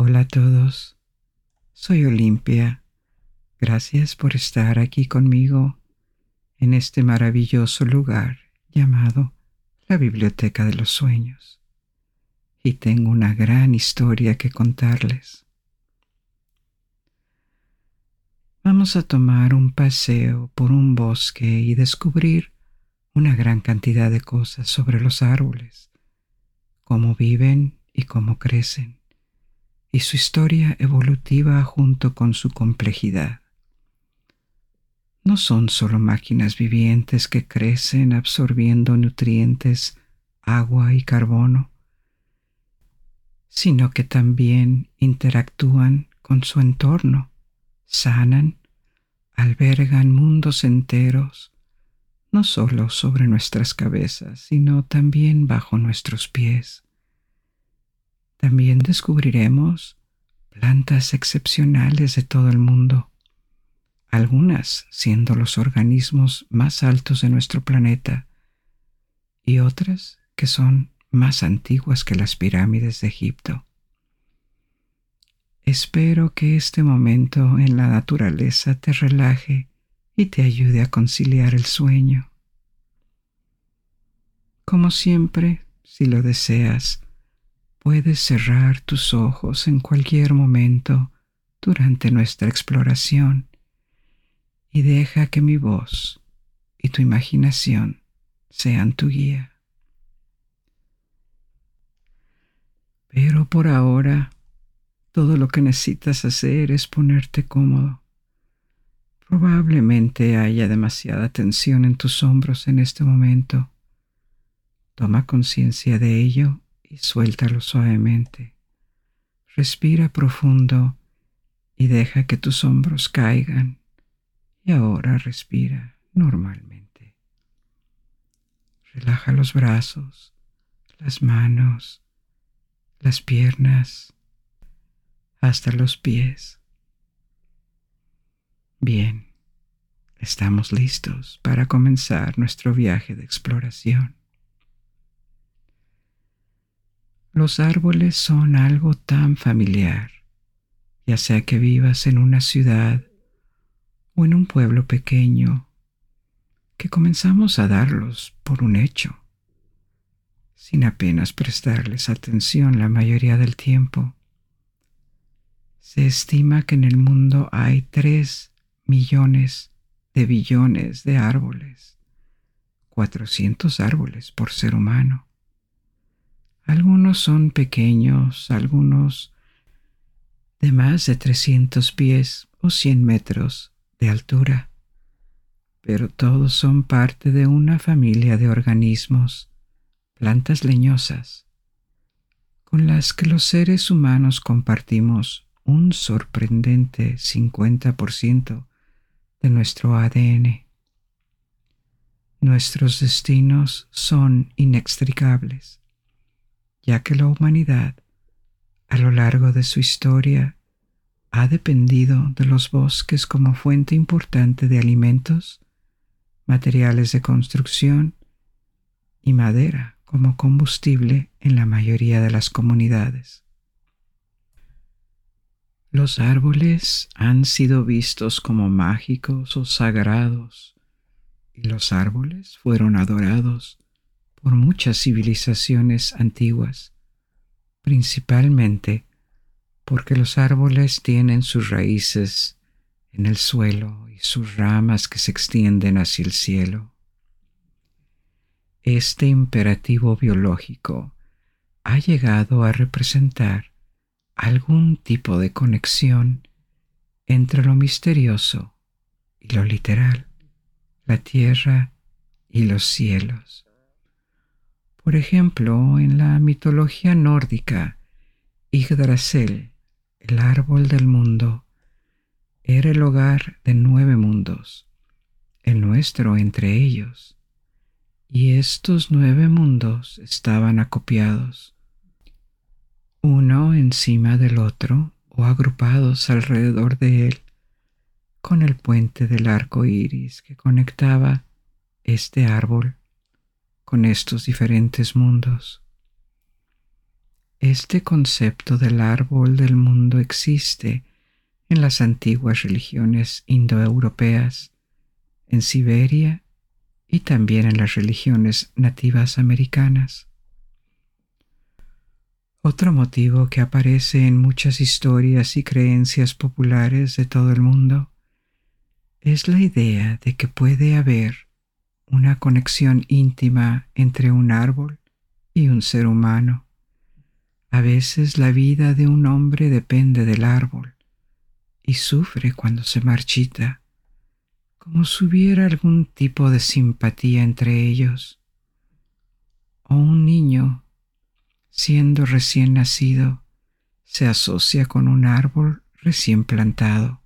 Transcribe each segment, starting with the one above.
Hola a todos, soy Olimpia. Gracias por estar aquí conmigo en este maravilloso lugar llamado la Biblioteca de los Sueños. Y tengo una gran historia que contarles. Vamos a tomar un paseo por un bosque y descubrir una gran cantidad de cosas sobre los árboles, cómo viven y cómo crecen, y su historia evolutiva junto con su complejidad. No son solo máquinas vivientes que crecen absorbiendo nutrientes, agua y carbono, sino que también interactúan con su entorno, sanan, albergan mundos enteros, no solo sobre nuestras cabezas, sino también bajo nuestros pies. También descubriremos plantas excepcionales de todo el mundo, algunas siendo los organismos más altos de nuestro planeta y otras que son más antiguas que las pirámides de Egipto. Espero que este momento en la naturaleza te relaje y te ayude a conciliar el sueño. Como siempre, si lo deseas, puedes cerrar tus ojos en cualquier momento durante nuestra exploración y deja que mi voz y tu imaginación sean tu guía. Pero por ahora, todo lo que necesitas hacer es ponerte cómodo Probablemente haya demasiada tensión en tus hombros en este momento. Toma conciencia de ello y suéltalo suavemente. Respira profundo y deja que tus hombros caigan. Y ahora respira normalmente. Relaja los brazos, las manos, las piernas, hasta los pies. Bien, estamos listos para comenzar nuestro viaje de exploración. Los árboles son algo tan familiar, ya sea que vivas en una ciudad o en un pueblo pequeño, que comenzamos a darlos por un hecho, sin apenas prestarles atención la mayoría del tiempo. Se estima que en el mundo hay tres millones de billones de árboles, 400 árboles por ser humano. Algunos son pequeños, algunos de más de 300 pies o 100 metros de altura, pero todos son parte de una familia de organismos, plantas leñosas, con las que los seres humanos compartimos un sorprendente 50% de nuestro ADN. Nuestros destinos son inextricables, ya que la humanidad, a lo largo de su historia, ha dependido de los bosques como fuente importante de alimentos, materiales de construcción y madera como combustible en la mayoría de las comunidades. Los árboles han sido vistos como mágicos o sagrados, y los árboles fueron adorados por muchas civilizaciones antiguas, principalmente porque los árboles tienen sus raíces en el suelo y sus ramas que se extienden hacia el cielo. Este imperativo biológico ha llegado a representar algún tipo de conexión entre lo misterioso y lo literal, la tierra y los cielos. Por ejemplo, en la mitología nórdica, Yggdrasil, el árbol del mundo, era el hogar de nueve mundos, el nuestro entre ellos, y estos nueve mundos estaban acopiados uno encima del otro o agrupados alrededor de él, con el puente del arco iris que conectaba este árbol con estos diferentes mundos. Este concepto del árbol del mundo existe en las antiguas religiones indoeuropeas, en Siberia y también en las religiones nativas americanas. Otro motivo que aparece en muchas historias y creencias populares de todo el mundo es la idea de que puede haber una conexión íntima entre un árbol y un ser humano. A veces la vida de un hombre depende del árbol y sufre cuando se marchita, como si hubiera algún tipo de simpatía entre ellos. O un niño, siendo recién nacido, se asocia con un árbol recién plantado,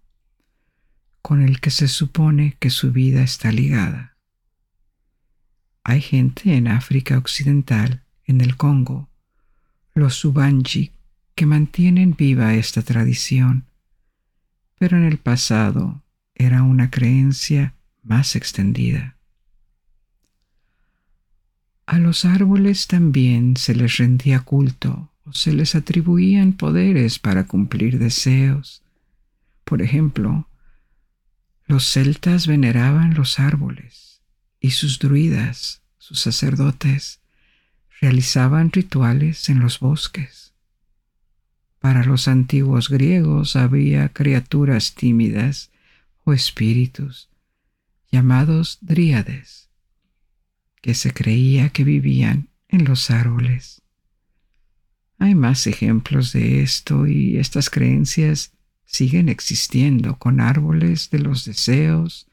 con el que se supone que su vida está ligada. Hay gente en África Occidental, en el Congo, los Subanji, que mantienen viva esta tradición, pero en el pasado era una creencia más extendida. A los árboles también se les rendía culto o se les atribuían poderes para cumplir deseos. Por ejemplo, los celtas veneraban los árboles y sus druidas, sus sacerdotes, realizaban rituales en los bosques. Para los antiguos griegos había criaturas tímidas o espíritus llamados dríades, que se creía que vivían en los árboles. Hay más ejemplos de esto y estas creencias siguen existiendo con árboles de los deseos,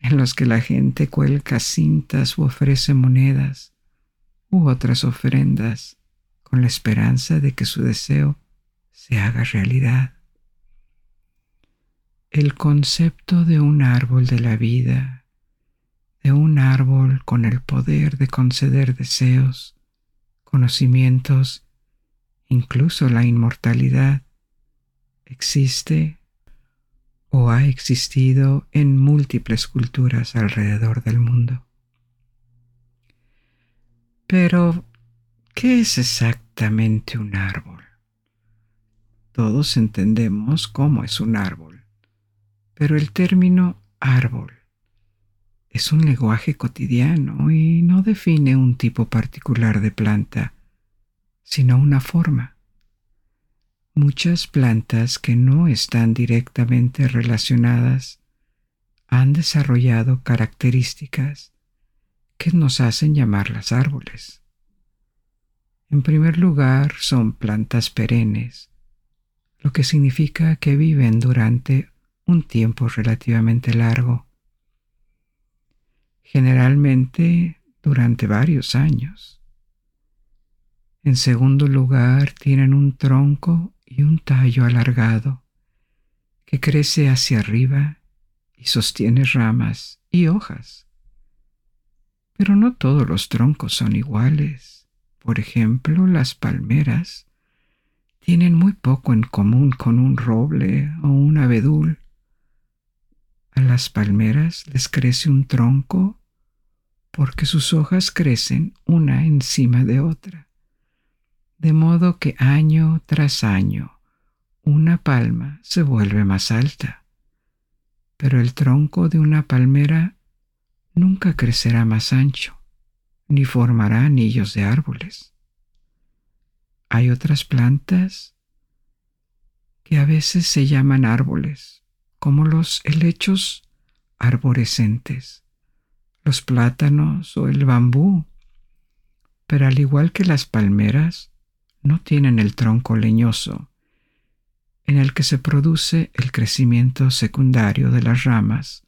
en los que la gente cuelga cintas u ofrece monedas u otras ofrendas con la esperanza de que su deseo se haga realidad. El concepto de un árbol de la vida, de un árbol con el poder de conceder deseos, conocimientos, incluso la inmortalidad, existe o ha existido en múltiples culturas alrededor del mundo. Pero, ¿qué es exactamente un árbol? Todos entendemos cómo es un árbol, pero el término árbol es un lenguaje cotidiano y no define un tipo particular de planta, sino una forma. Muchas plantas que no están directamente relacionadas han desarrollado características que nos hacen llamarlas árboles. En primer lugar, son plantas perennes, lo que significa que viven durante un tiempo relativamente largo, generalmente durante varios años. En segundo lugar, tienen un tronco y un tallo alargado que crece hacia arriba y sostiene ramas y hojas. Pero no todos los troncos son iguales. Por ejemplo, las palmeras tienen muy poco en común con un roble o un abedul. A las palmeras les crece un tronco porque sus hojas crecen una encima de otra, de modo que año tras año una palma se vuelve más alta, pero el tronco de una palmera nunca crecerá más ancho, ni formará anillos de árboles. Hay otras plantas que a veces se llaman árboles, como los helechos arborescentes, los plátanos o el bambú, pero al igual que las palmeras, no tienen el tronco leñoso, en el que se produce el crecimiento secundario de las ramas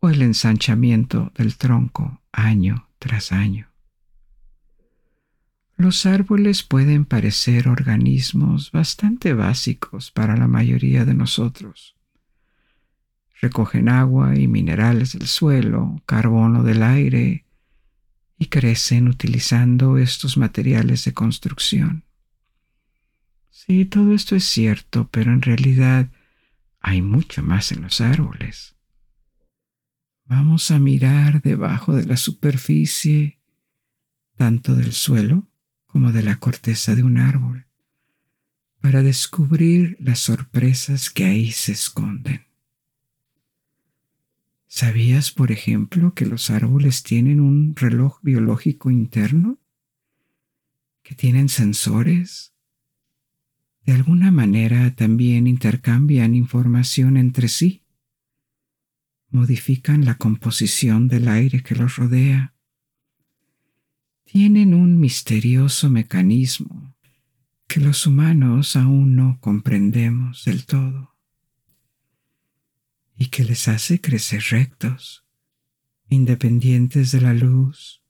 o el ensanchamiento del tronco año tras año. Los árboles pueden parecer organismos bastante básicos para la mayoría de nosotros. Recogen agua y minerales del suelo, carbono del aire y crecen utilizando estos materiales de construcción. Sí, todo esto es cierto, pero en realidad hay mucho más en los árboles. Vamos a mirar debajo de la superficie, tanto del suelo como de la corteza de un árbol para descubrir las sorpresas que ahí se esconden. ¿Sabías, por ejemplo, que los árboles tienen un reloj biológico interno? ¿Que tienen sensores? De alguna manera también intercambian información entre sí. Modifican la composición del aire que los rodea. Tienen un misterioso mecanismo que los humanos aún no comprendemos del todo y que les hace crecer rectos, independientes de la luz,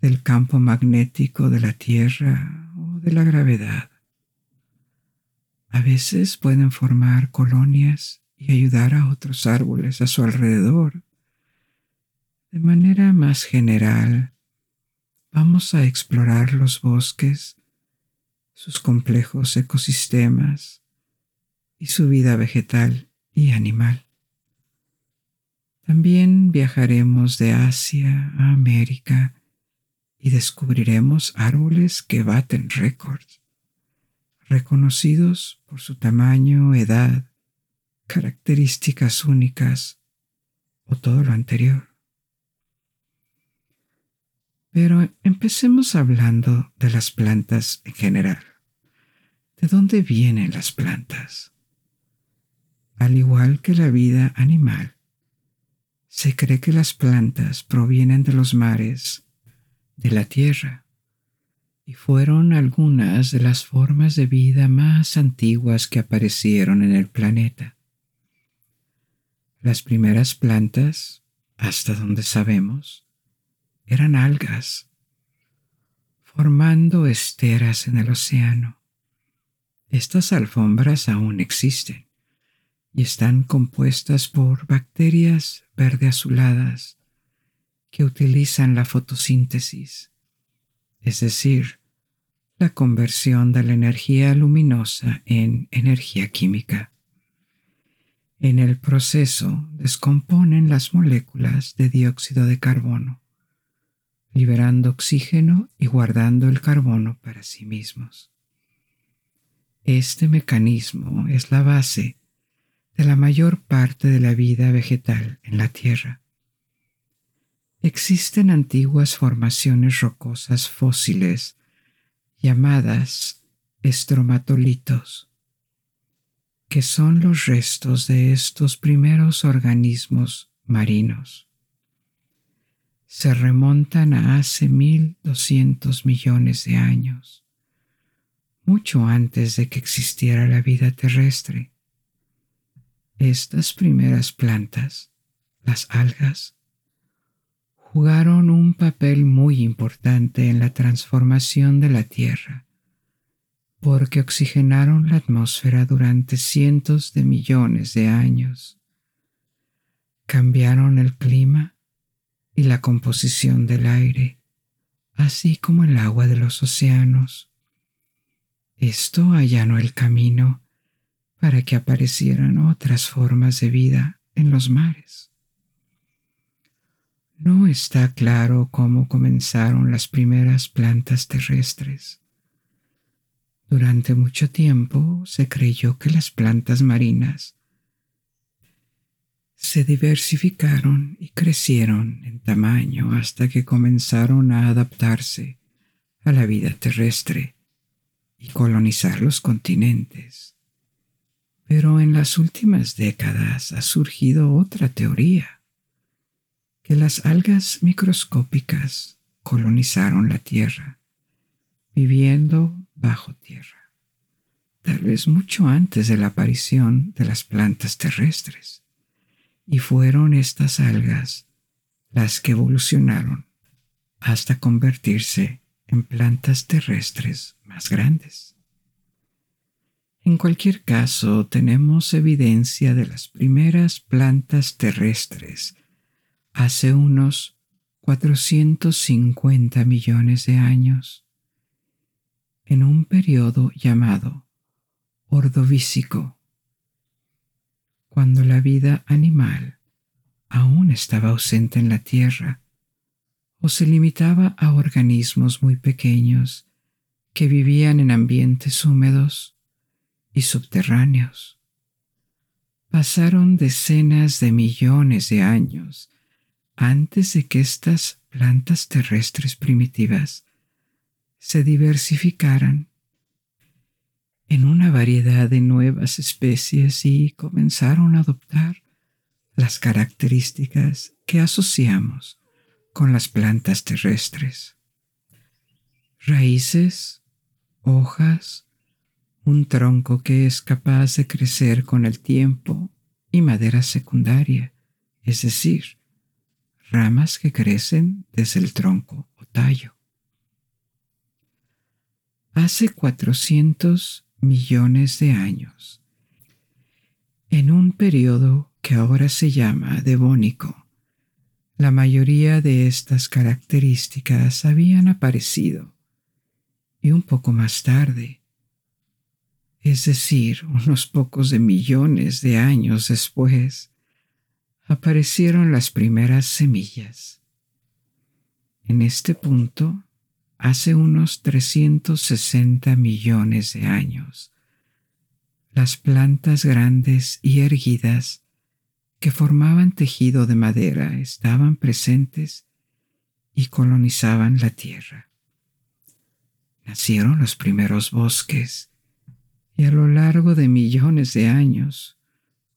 del campo magnético de la Tierra o de la gravedad. A veces pueden formar colonias y ayudar a otros árboles a su alrededor. De manera más general, vamos a explorar los bosques, sus complejos ecosistemas y su vida vegetal y animal. También viajaremos de Asia a América y descubriremos árboles que baten récords, reconocidos por su tamaño, edad, características únicas o todo lo anterior. Pero empecemos hablando de las plantas en general. ¿De dónde vienen las plantas? Al igual que la vida animal, se cree que las plantas provienen de los mares, de la tierra, y fueron algunas de las formas de vida más antiguas que aparecieron en el planeta. Las primeras plantas, hasta donde sabemos, eran algas, formando esteras en el océano. Estas alfombras aún existen y están compuestas por bacterias verde azuladas que utilizan la fotosíntesis, es decir, la conversión de la energía luminosa en energía química. En el proceso descomponen las moléculas de dióxido de carbono, liberando oxígeno y guardando el carbono para sí mismos. Este mecanismo es la base de la mayor parte de la vida vegetal en la Tierra. Existen antiguas formaciones rocosas fósiles llamadas estromatolitos, que son los restos de estos primeros organismos marinos. Se remontan a hace 1200 millones de años, mucho antes de que existiera la vida terrestre estas primeras plantas, las algas, jugaron un papel muy importante en la transformación de la Tierra, porque oxigenaron la atmósfera durante cientos de millones de años, cambiaron el clima y la composición del aire, así como el agua de los océanos. Esto allanó el camino para que aparecieran otras formas de vida en los mares. No está claro cómo comenzaron las primeras plantas terrestres. Durante mucho tiempo se creyó que las plantas marinas se diversificaron y crecieron en tamaño hasta que comenzaron a adaptarse a la vida terrestre y colonizar los continentes. Pero en las últimas décadas ha surgido otra teoría, que las algas microscópicas colonizaron la Tierra, viviendo bajo tierra, tal vez mucho antes de la aparición de las plantas terrestres. Y fueron estas algas las que evolucionaron hasta convertirse en plantas terrestres más grandes. En cualquier caso, tenemos evidencia de las primeras plantas terrestres hace unos 450 millones de años, en un periodo llamado Ordovícico, cuando la vida animal aún estaba ausente en la Tierra o se limitaba a organismos muy pequeños que vivían en ambientes húmedos y subterráneos. Pasaron decenas de millones de años antes de que estas plantas terrestres primitivas se diversificaran en una variedad de nuevas especies y comenzaron a adoptar las características que asociamos con las plantas terrestres. Raíces, hojas, un tronco que es capaz de crecer con el tiempo y madera secundaria, es decir, ramas que crecen desde el tronco o tallo. Hace 400 millones de años, en un periodo que ahora se llama devónico, la mayoría de estas características habían aparecido y un poco más tarde, es decir, unos pocos de millones de años después, aparecieron las primeras semillas. En este punto, hace unos 360 millones de años, las plantas grandes y erguidas que formaban tejido de madera estaban presentes y colonizaban la tierra. Nacieron los primeros bosques y a lo largo de millones de años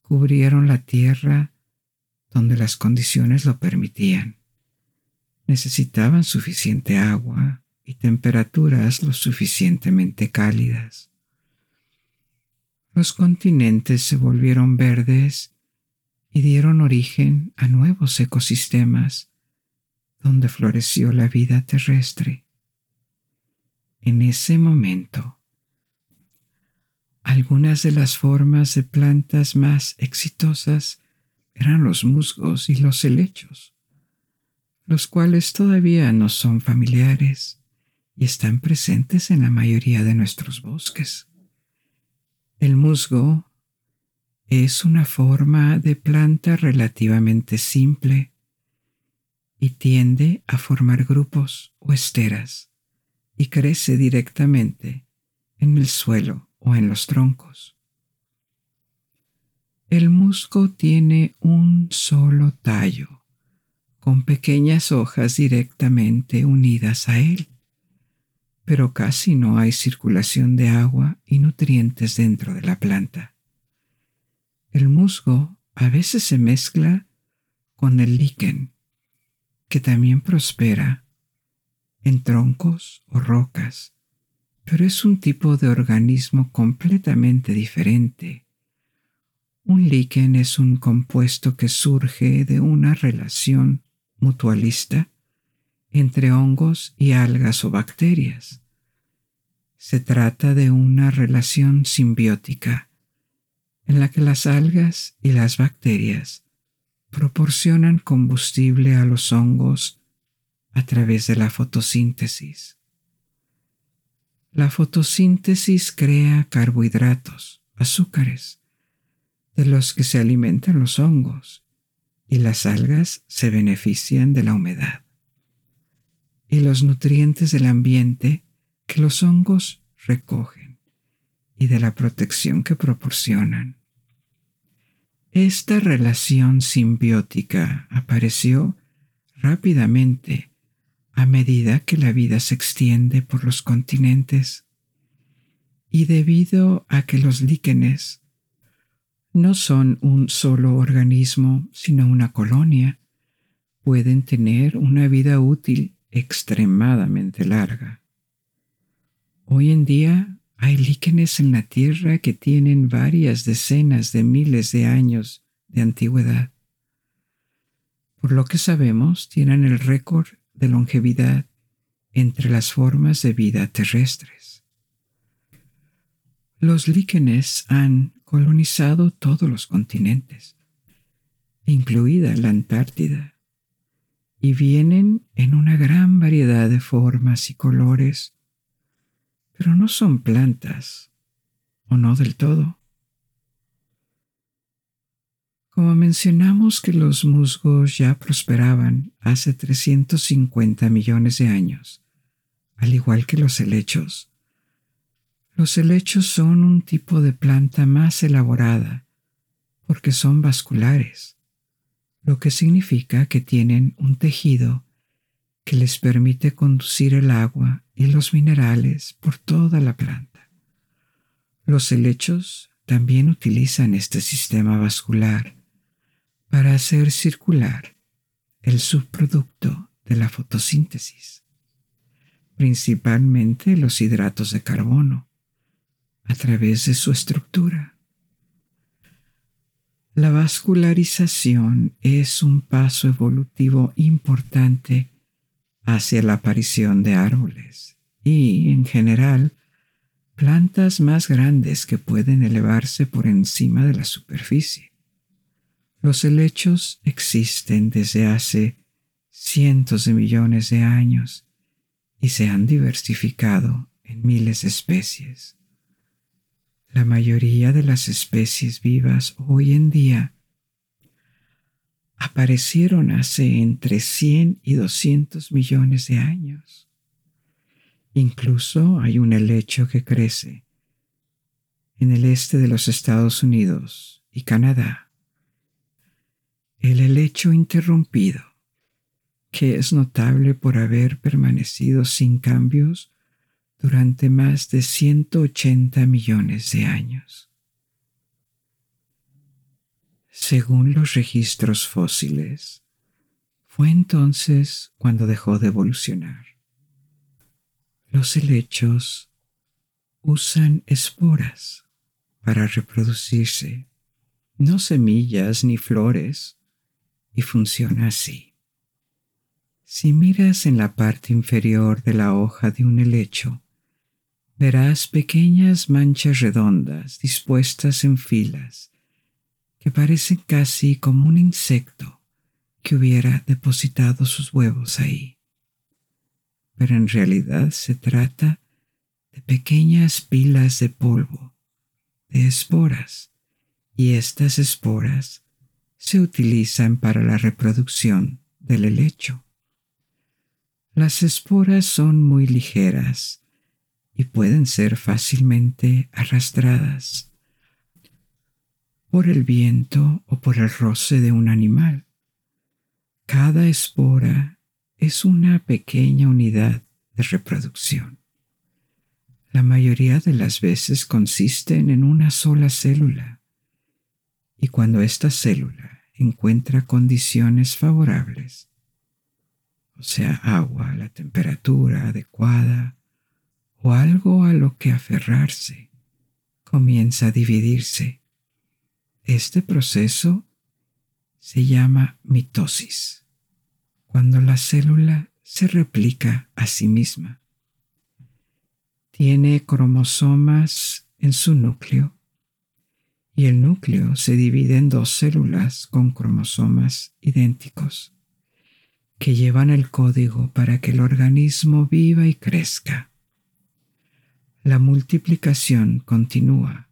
cubrieron la tierra donde las condiciones lo permitían. Necesitaban suficiente agua y temperaturas lo suficientemente cálidas. Los continentes se volvieron verdes y dieron origen a nuevos ecosistemas donde floreció la vida terrestre. En ese momento, algunas de las formas de plantas más exitosas eran los musgos y los helechos, los cuales todavía no son familiares y están presentes en la mayoría de nuestros bosques. El musgo es una forma de planta relativamente simple y tiende a formar grupos o esteras y crece directamente en el suelo o en los troncos. El musgo tiene un solo tallo, con pequeñas hojas directamente unidas a él, pero casi no hay circulación de agua y nutrientes dentro de la planta. El musgo a veces se mezcla con el líquen, que también prospera en troncos o rocas pero es un tipo de organismo completamente diferente. Un líquen es un compuesto que surge de una relación mutualista entre hongos y algas o bacterias. Se trata de una relación simbiótica en la que las algas y las bacterias proporcionan combustible a los hongos a través de la fotosíntesis. La fotosíntesis crea carbohidratos, azúcares, de los que se alimentan los hongos, y las algas se benefician de la humedad y los nutrientes del ambiente que los hongos recogen y de la protección que proporcionan. Esta relación simbiótica apareció rápidamente a medida que la vida se extiende por los continentes y debido a que los líquenes no son un solo organismo, sino una colonia, pueden tener una vida útil extremadamente larga. Hoy en día hay líquenes en la Tierra que tienen varias decenas de miles de años de antigüedad. Por lo que sabemos, tienen el récord de longevidad entre las formas de vida terrestres. Los líquenes han colonizado todos los continentes, incluida la Antártida, y vienen en una gran variedad de formas y colores, pero no son plantas, o no del todo. Como mencionamos que los musgos ya prosperaban hace 350 millones de años, al igual que los helechos, Los helechos son un tipo de planta más elaborada porque son vasculares, lo que significa que tienen un tejido que les permite conducir el agua y los minerales por toda la planta. Los helechos también utilizan este sistema vascular para hacer circular el subproducto de la fotosíntesis, principalmente los hidratos de carbono, a través de su estructura. La vascularización es un paso evolutivo importante hacia la aparición de árboles y, en general, plantas más grandes que pueden elevarse por encima de la superficie. Los helechos existen desde hace cientos de millones de años y se han diversificado en miles de especies. La mayoría de las especies vivas hoy en día aparecieron hace entre 100 y 200 millones de años. Incluso hay un helecho que crece en el este de los Estados Unidos y Canadá. El helecho interrumpido, que es notable por haber permanecido sin cambios durante más de 180 millones de años. Según los registros fósiles, fue entonces cuando dejó de evolucionar. Los helechos usan esporas para reproducirse, no semillas ni flores, y funciona así. Si miras en la parte inferior de la hoja de un helecho, verás pequeñas manchas redondas dispuestas en filas que parecen casi como un insecto que hubiera depositado sus huevos ahí. Pero en realidad se trata de pequeñas pilas de polvo, de esporas, y estas esporas se utilizan para la reproducción del helecho. Las esporas son muy ligeras y pueden ser fácilmente arrastradas por el viento o por el roce de un animal. Cada espora es una pequeña unidad de reproducción. La mayoría de las veces consisten en una sola célula y cuando esta célula encuentra condiciones favorables, o sea, agua, la temperatura adecuada o algo a lo que aferrarse, comienza a dividirse este proceso se llama mitosis, cuando la célula se replica a sí misma. Tiene cromosomas en su núcleo y el núcleo se divide en dos células con cromosomas idénticos que llevan el código para que el organismo viva y crezca. La multiplicación continúa,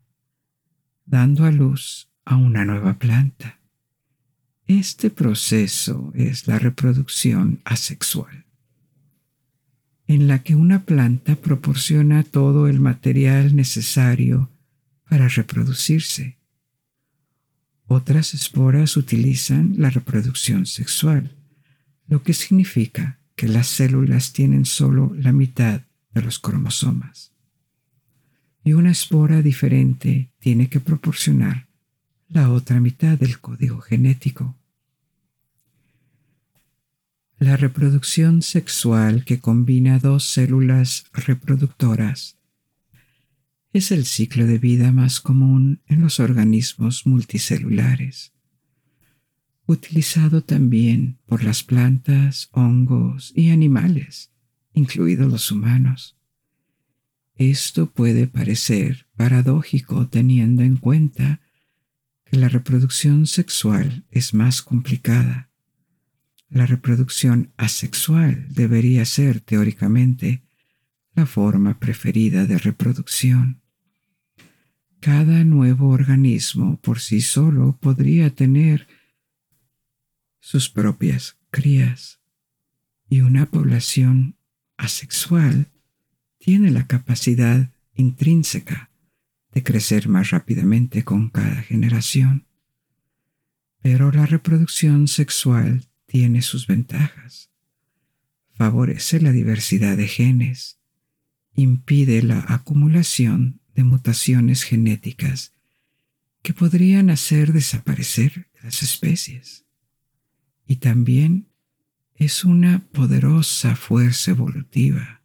dando a luz a una nueva planta. Este proceso es la reproducción asexual, en la que una planta proporciona todo el material necesario para reproducirse. Otras esporas utilizan la reproducción sexual, lo que significa que las células tienen solo la mitad de los cromosomas. Y una espora diferente tiene que proporcionar la otra mitad del código genético. La reproducción sexual que combina dos células reproductoras es el ciclo de vida más común en los organismos multicelulares, utilizado también por las plantas, hongos y animales, incluidos los humanos. Esto puede parecer paradójico teniendo en cuenta la reproducción sexual es más complicada. La reproducción asexual debería ser, teóricamente, la forma preferida de reproducción. Cada nuevo organismo por sí solo podría tener sus propias crías y una población asexual tiene la capacidad intrínseca de crecer más rápidamente con cada generación. Pero la reproducción sexual tiene sus ventajas. Favorece la diversidad de genes, impide la acumulación de mutaciones genéticas que podrían hacer desaparecer las especies. Y también es una poderosa fuerza evolutiva,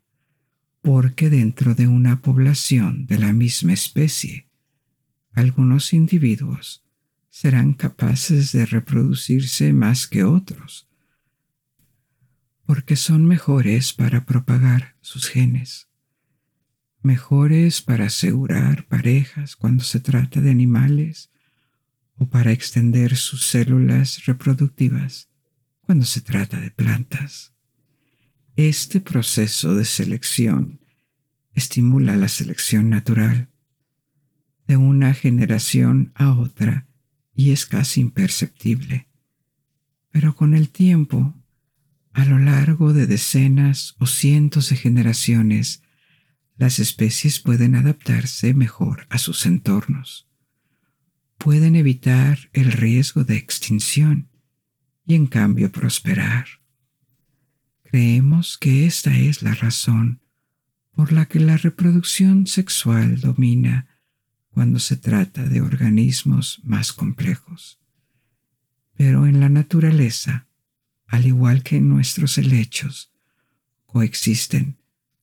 porque dentro de una población de la misma especie, algunos individuos serán capaces de reproducirse más que otros, porque son mejores para propagar sus genes, mejores para asegurar parejas cuando se trata de animales o para extender sus células reproductivas cuando se trata de plantas. Este proceso de selección estimula la selección natural de una generación a otra y es casi imperceptible. Pero con el tiempo, a lo largo de decenas o cientos de generaciones, las especies pueden adaptarse mejor a sus entornos. Pueden evitar el riesgo de extinción y en cambio prosperar. Creemos que esta es la razón por la que la reproducción sexual domina cuando se trata de organismos más complejos. Pero en la naturaleza, al igual que en nuestros helechos, coexisten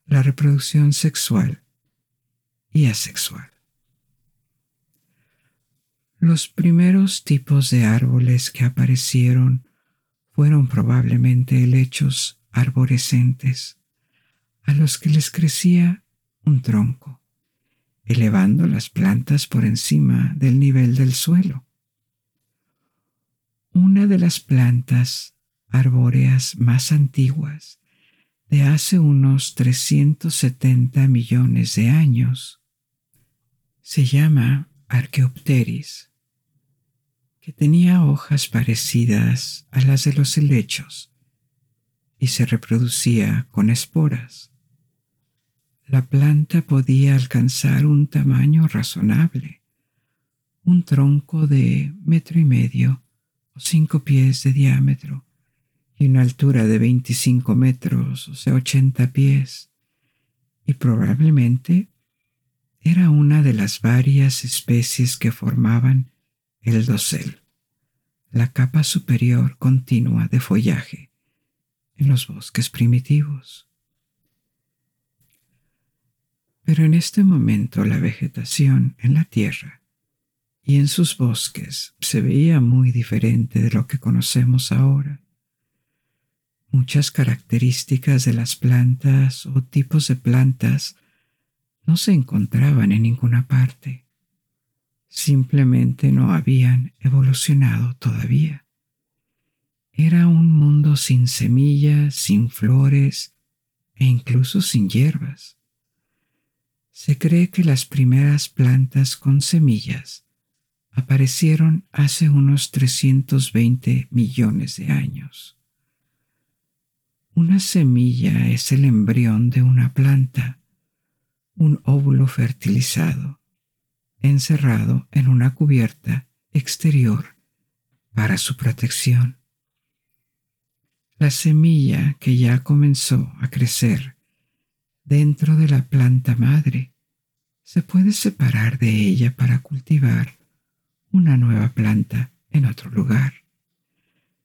la reproducción sexual y asexual. Los primeros tipos de árboles que aparecieron fueron probablemente helechos arborescentes, a los que les crecía un tronco, elevando las plantas por encima del nivel del suelo. Una de las plantas arbóreas más antiguas de hace unos 370 millones de años se llama Archaeopteris que tenía hojas parecidas a las de los helechos y se reproducía con esporas. La planta podía alcanzar un tamaño razonable, un tronco de metro y medio o cinco pies de diámetro y una altura de 25 metros, o sea, 80 pies, y probablemente era una de las varias especies que formaban el dosel, la capa superior continua de follaje en los bosques primitivos. Pero en este momento la vegetación en la tierra y en sus bosques se veía muy diferente de lo que conocemos ahora. Muchas características de las plantas o tipos de plantas no se encontraban en ninguna parte simplemente no habían evolucionado todavía. Era un mundo sin semillas, sin flores e incluso sin hierbas. Se cree que las primeras plantas con semillas aparecieron hace unos 320 millones de años. Una semilla es el embrión de una planta, un óvulo fertilizado encerrado en una cubierta exterior para su protección. La semilla que ya comenzó a crecer dentro de la planta madre se puede separar de ella para cultivar una nueva planta en otro lugar.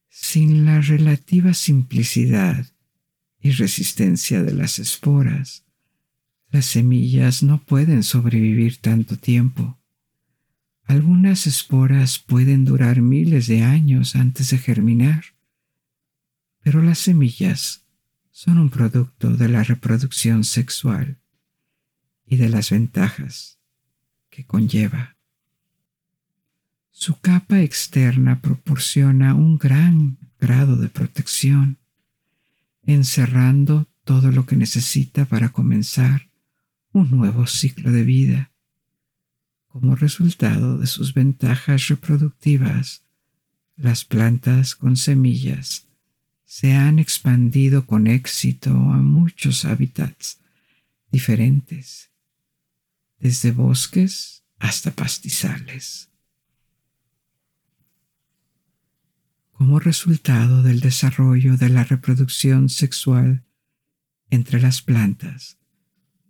Sin la relativa simplicidad y resistencia de las esporas, las semillas no pueden sobrevivir tanto tiempo. Algunas esporas pueden durar miles de años antes de germinar, pero las semillas son un producto de la reproducción sexual y de las ventajas que conlleva. Su capa externa proporciona un gran grado de protección, encerrando todo lo que necesita para comenzar un nuevo ciclo de vida. Como resultado de sus ventajas reproductivas, las plantas con semillas se han expandido con éxito a muchos hábitats diferentes desde bosques hasta pastizales. Como resultado del desarrollo de la reproducción sexual entre las plantas,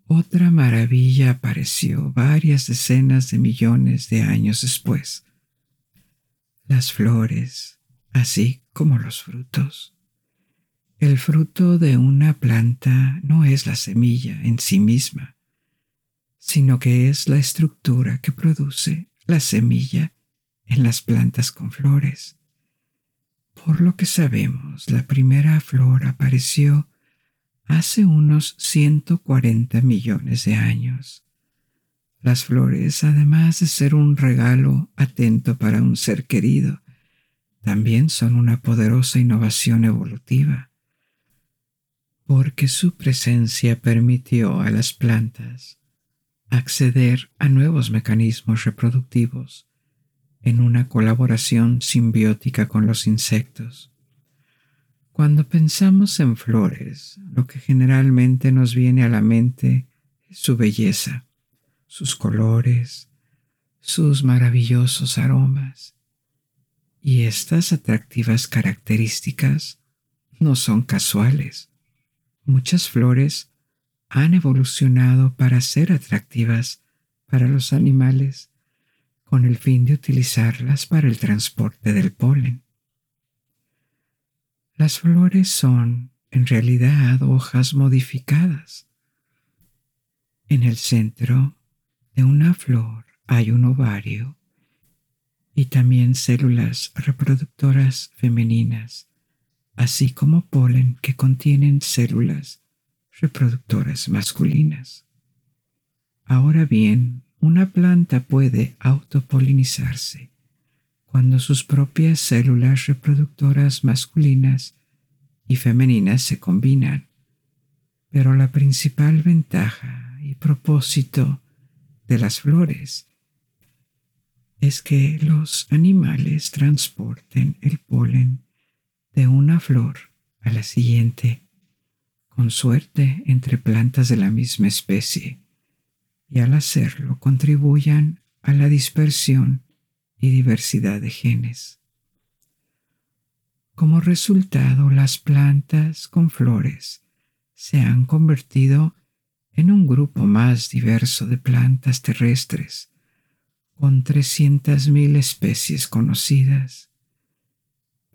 otra maravilla apareció varias decenas de millones de años después. Las flores, así como los frutos. El fruto de una planta no es la semilla en sí misma, sino que es la estructura que produce la semilla en las plantas con flores. Por lo que sabemos, la primera flor apareció hace unos 140 millones de años. Las flores, además de ser un regalo atento para un ser querido, también son una poderosa innovación evolutiva, porque su presencia permitió a las plantas acceder a nuevos mecanismos reproductivos en una colaboración simbiótica con los insectos. Cuando pensamos en flores, lo que generalmente nos viene a la mente es su belleza, sus colores, sus maravillosos aromas. Y estas atractivas características no son casuales. Muchas flores han evolucionado para ser atractivas para los animales con el fin de utilizarlas para el transporte del polen. Las flores son, en realidad, hojas modificadas. En el centro de una flor hay un ovario y también células reproductoras femeninas, así como polen que contienen células reproductoras masculinas. Ahora bien, una planta puede autopolinizarse cuando sus propias células reproductoras masculinas y femeninas se combinan. Pero la principal ventaja y propósito de las flores es que los animales transporten el polen de una flor a la siguiente, con suerte entre plantas de la misma especie, y al hacerlo contribuyan a la dispersión y diversidad de genes. Como resultado, las plantas con flores se han convertido en un grupo más diverso de plantas terrestres, con 300.000 especies conocidas.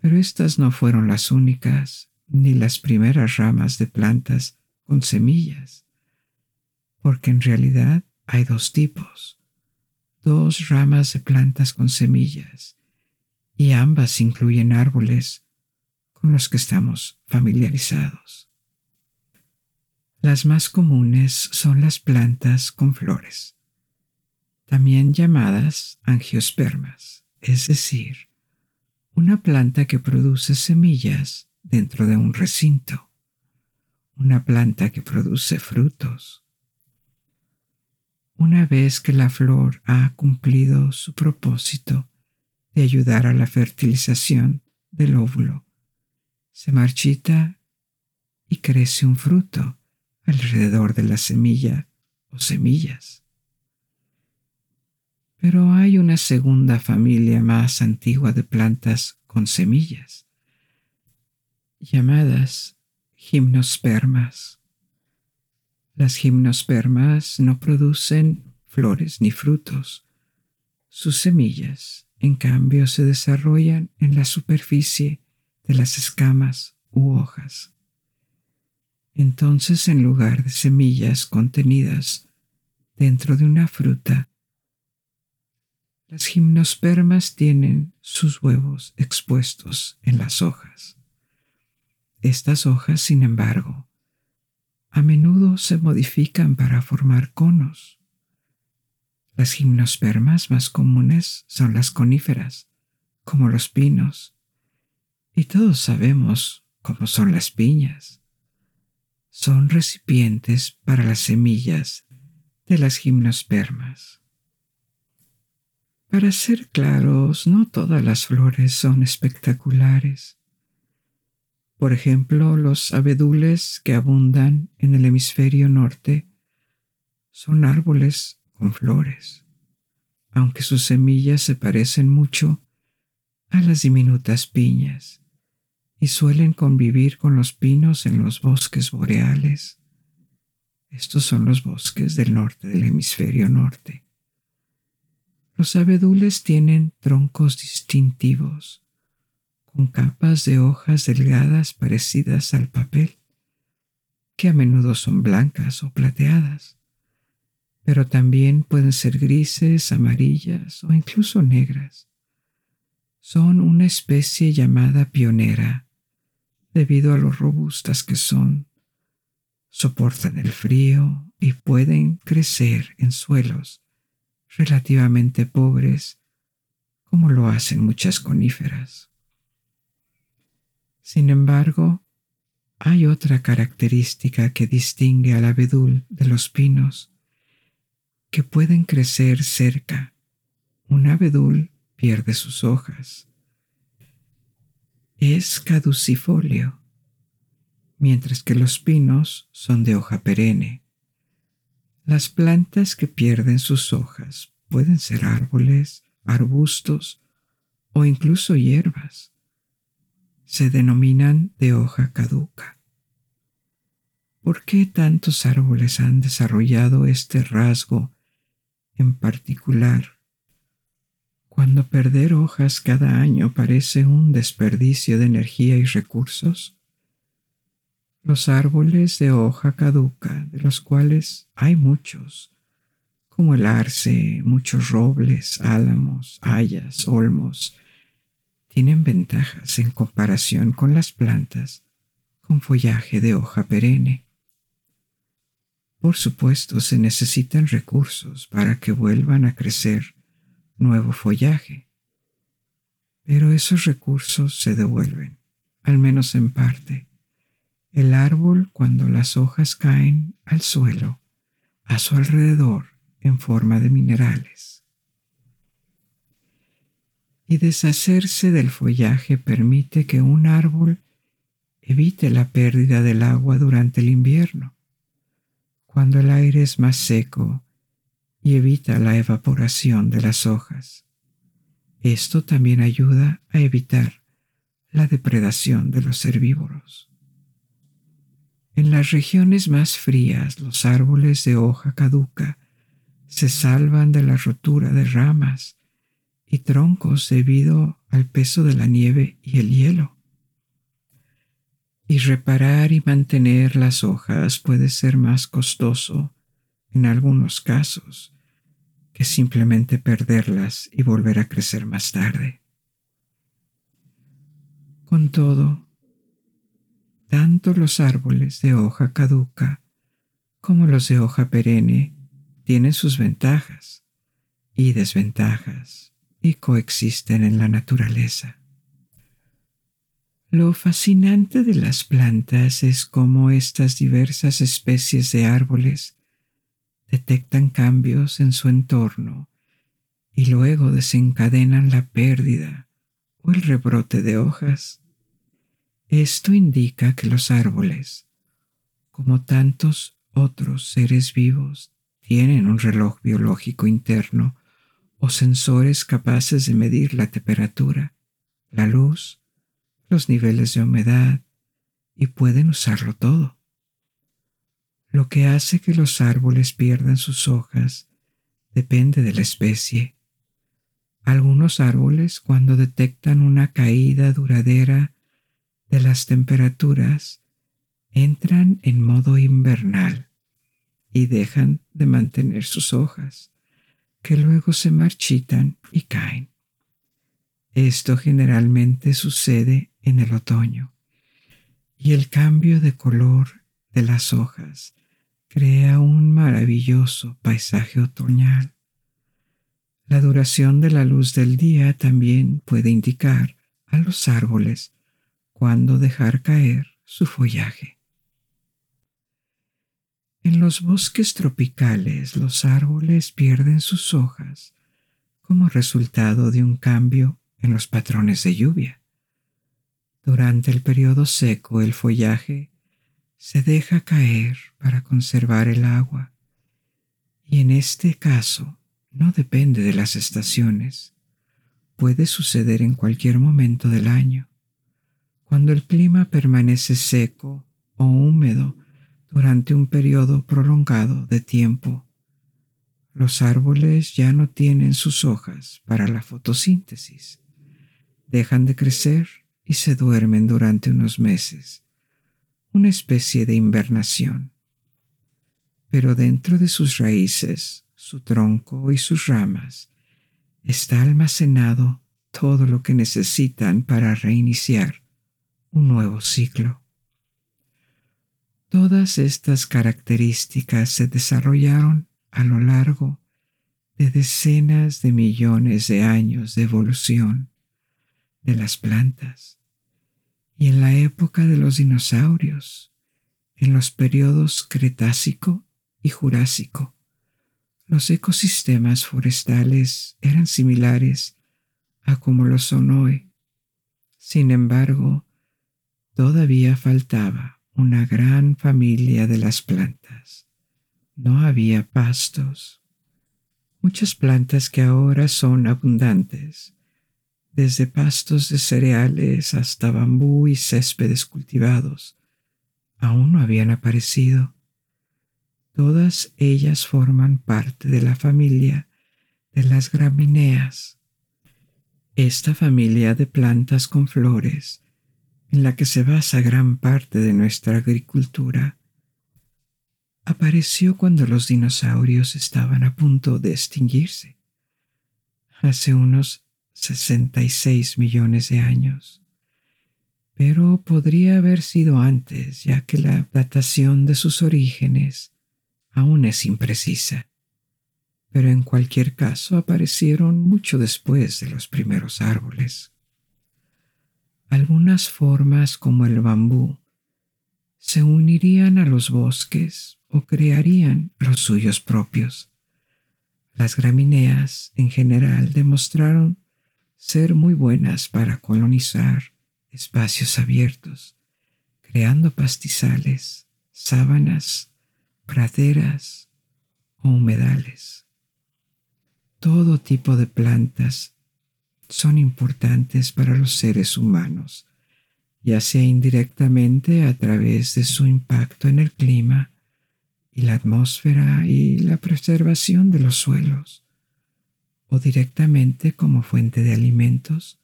Pero estas no fueron las únicas ni las primeras ramas de plantas con semillas, porque en realidad hay dos tipos dos ramas de plantas con semillas y ambas incluyen árboles con los que estamos familiarizados. Las más comunes son las plantas con flores, también llamadas angiospermas, es decir, una planta que produce semillas dentro de un recinto, una planta que produce frutos, una vez que la flor ha cumplido su propósito de ayudar a la fertilización del óvulo, se marchita y crece un fruto alrededor de la semilla o semillas. Pero hay una segunda familia más antigua de plantas con semillas, llamadas gimnospermas. Las gimnospermas no producen flores ni frutos. Sus semillas, en cambio, se desarrollan en la superficie de las escamas u hojas. Entonces, en lugar de semillas contenidas dentro de una fruta, las gimnospermas tienen sus huevos expuestos en las hojas. Estas hojas, sin embargo, a menudo se modifican para formar conos. Las gimnospermas más comunes son las coníferas, como los pinos, y todos sabemos cómo son las piñas. Son recipientes para las semillas de las gimnospermas. Para ser claros, no todas las flores son espectaculares. Por ejemplo, los abedules que abundan en el hemisferio norte son árboles con flores, aunque sus semillas se parecen mucho a las diminutas piñas y suelen convivir con los pinos en los bosques boreales. Estos son los bosques del norte del hemisferio norte. Los abedules tienen troncos distintivos, con capas de hojas delgadas parecidas al papel, que a menudo son blancas o plateadas, pero también pueden ser grises, amarillas o incluso negras. Son una especie llamada pionera, debido a lo robustas que son. Soportan el frío y pueden crecer en suelos relativamente pobres, como lo hacen muchas coníferas. Sin embargo, hay otra característica que distingue al abedul de los pinos, que pueden crecer cerca. Un abedul pierde sus hojas. Es caducifolio, mientras que los pinos son de hoja perenne. Las plantas que pierden sus hojas pueden ser árboles, arbustos o incluso hierbas. Se denominan de hoja caduca. ¿Por qué tantos árboles han desarrollado este rasgo en particular? Cuando perder hojas cada año parece un desperdicio de energía y recursos, los árboles de hoja caduca, de los cuales hay muchos, como el arce, muchos robles, álamos, hayas, olmos, tienen ventajas en comparación con las plantas con follaje de hoja perenne. Por supuesto, se necesitan recursos para que vuelvan a crecer nuevo follaje, pero esos recursos se devuelven, al menos en parte, el árbol cuando las hojas caen al suelo a su alrededor en forma de minerales. Y deshacerse del follaje permite que un árbol evite la pérdida del agua durante el invierno, cuando el aire es más seco y evita la evaporación de las hojas. Esto también ayuda a evitar la depredación de los herbívoros. En las regiones más frías los árboles de hoja caduca se salvan de la rotura de ramas y troncos debido al peso de la nieve y el hielo. Y reparar y mantener las hojas puede ser más costoso en algunos casos que simplemente perderlas y volver a crecer más tarde. Con todo, tanto los árboles de hoja caduca como los de hoja perenne tienen sus ventajas y desventajas coexisten en la naturaleza. Lo fascinante de las plantas es cómo estas diversas especies de árboles detectan cambios en su entorno y luego desencadenan la pérdida o el rebrote de hojas esto indica que los árboles, como tantos otros seres vivos, tienen un reloj biológico interno o sensores capaces de medir la temperatura, la luz, los niveles de humedad y pueden usarlo todo. Lo que hace que los árboles pierdan sus hojas depende de la especie. Algunos árboles cuando detectan una caída duradera de las temperaturas entran en modo invernal y dejan de mantener sus hojas, que luego se marchitan y caen. Esto generalmente sucede en el otoño, y el cambio de color de las hojas crea un maravilloso paisaje otoñal. La duración de la luz del día también puede indicar a los árboles cuándo dejar caer su follaje. En los bosques tropicales los árboles pierden sus hojas como resultado de un cambio en los patrones de lluvia. Durante el periodo seco el follaje se deja caer para conservar el agua Y en este caso no depende de las estaciones. Puede suceder en cualquier momento del año. Cuando el clima permanece seco o húmedo durante un periodo prolongado de tiempo, los árboles ya no tienen sus hojas para la fotosíntesis. Dejan de crecer y se duermen durante unos meses, una especie de invernación. Pero dentro de sus raíces, su tronco y sus ramas está almacenado todo lo que necesitan para reiniciar un nuevo ciclo. Todas estas características se desarrollaron a lo largo de decenas de millones de años de evolución de las plantas y en la época de los dinosaurios, en los periodos Cretácico y Jurásico, los ecosistemas forestales eran similares a como lo son hoy. Sin embargo, todavía faltaba una gran familia de las plantas no había pastos. Muchas plantas que ahora son abundantes, desde pastos de cereales hasta bambú y céspedes cultivados, aún no habían aparecido. Todas ellas forman parte de la familia de las gramíneas. Esta familia de plantas con flores, en la que se basa gran parte de nuestra agricultura, apareció cuando los dinosaurios estaban a punto de extinguirse, hace unos 66 millones de años. Pero podría haber sido antes, ya que la datación de sus orígenes aún es imprecisa. Pero en cualquier caso aparecieron mucho después de los primeros árboles. Algunas formas como el bambú se unirían a los bosques o crearían los suyos propios. Las gramíneas en general demostraron ser muy buenas para colonizar espacios abiertos, creando pastizales, sábanas, praderas o humedales. Todo tipo de plantas son importantes para los seres humanos, ya sea indirectamente a través de su impacto en el clima y la atmósfera y la preservación de los suelos, o directamente como fuente de alimentos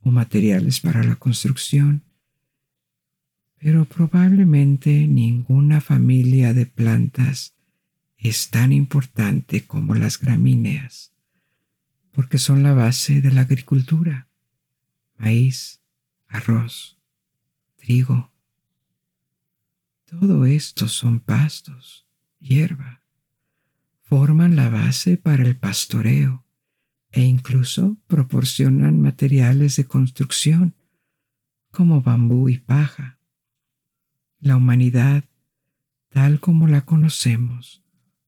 o materiales para la construcción, pero probablemente ninguna familia de plantas es tan importante como las gramíneas, porque son la base de la agricultura, maíz, arroz, trigo. Todo esto son pastos hierba, forman la base para el pastoreo e incluso proporcionan materiales de construcción como bambú y paja. La humanidad, tal como la conocemos,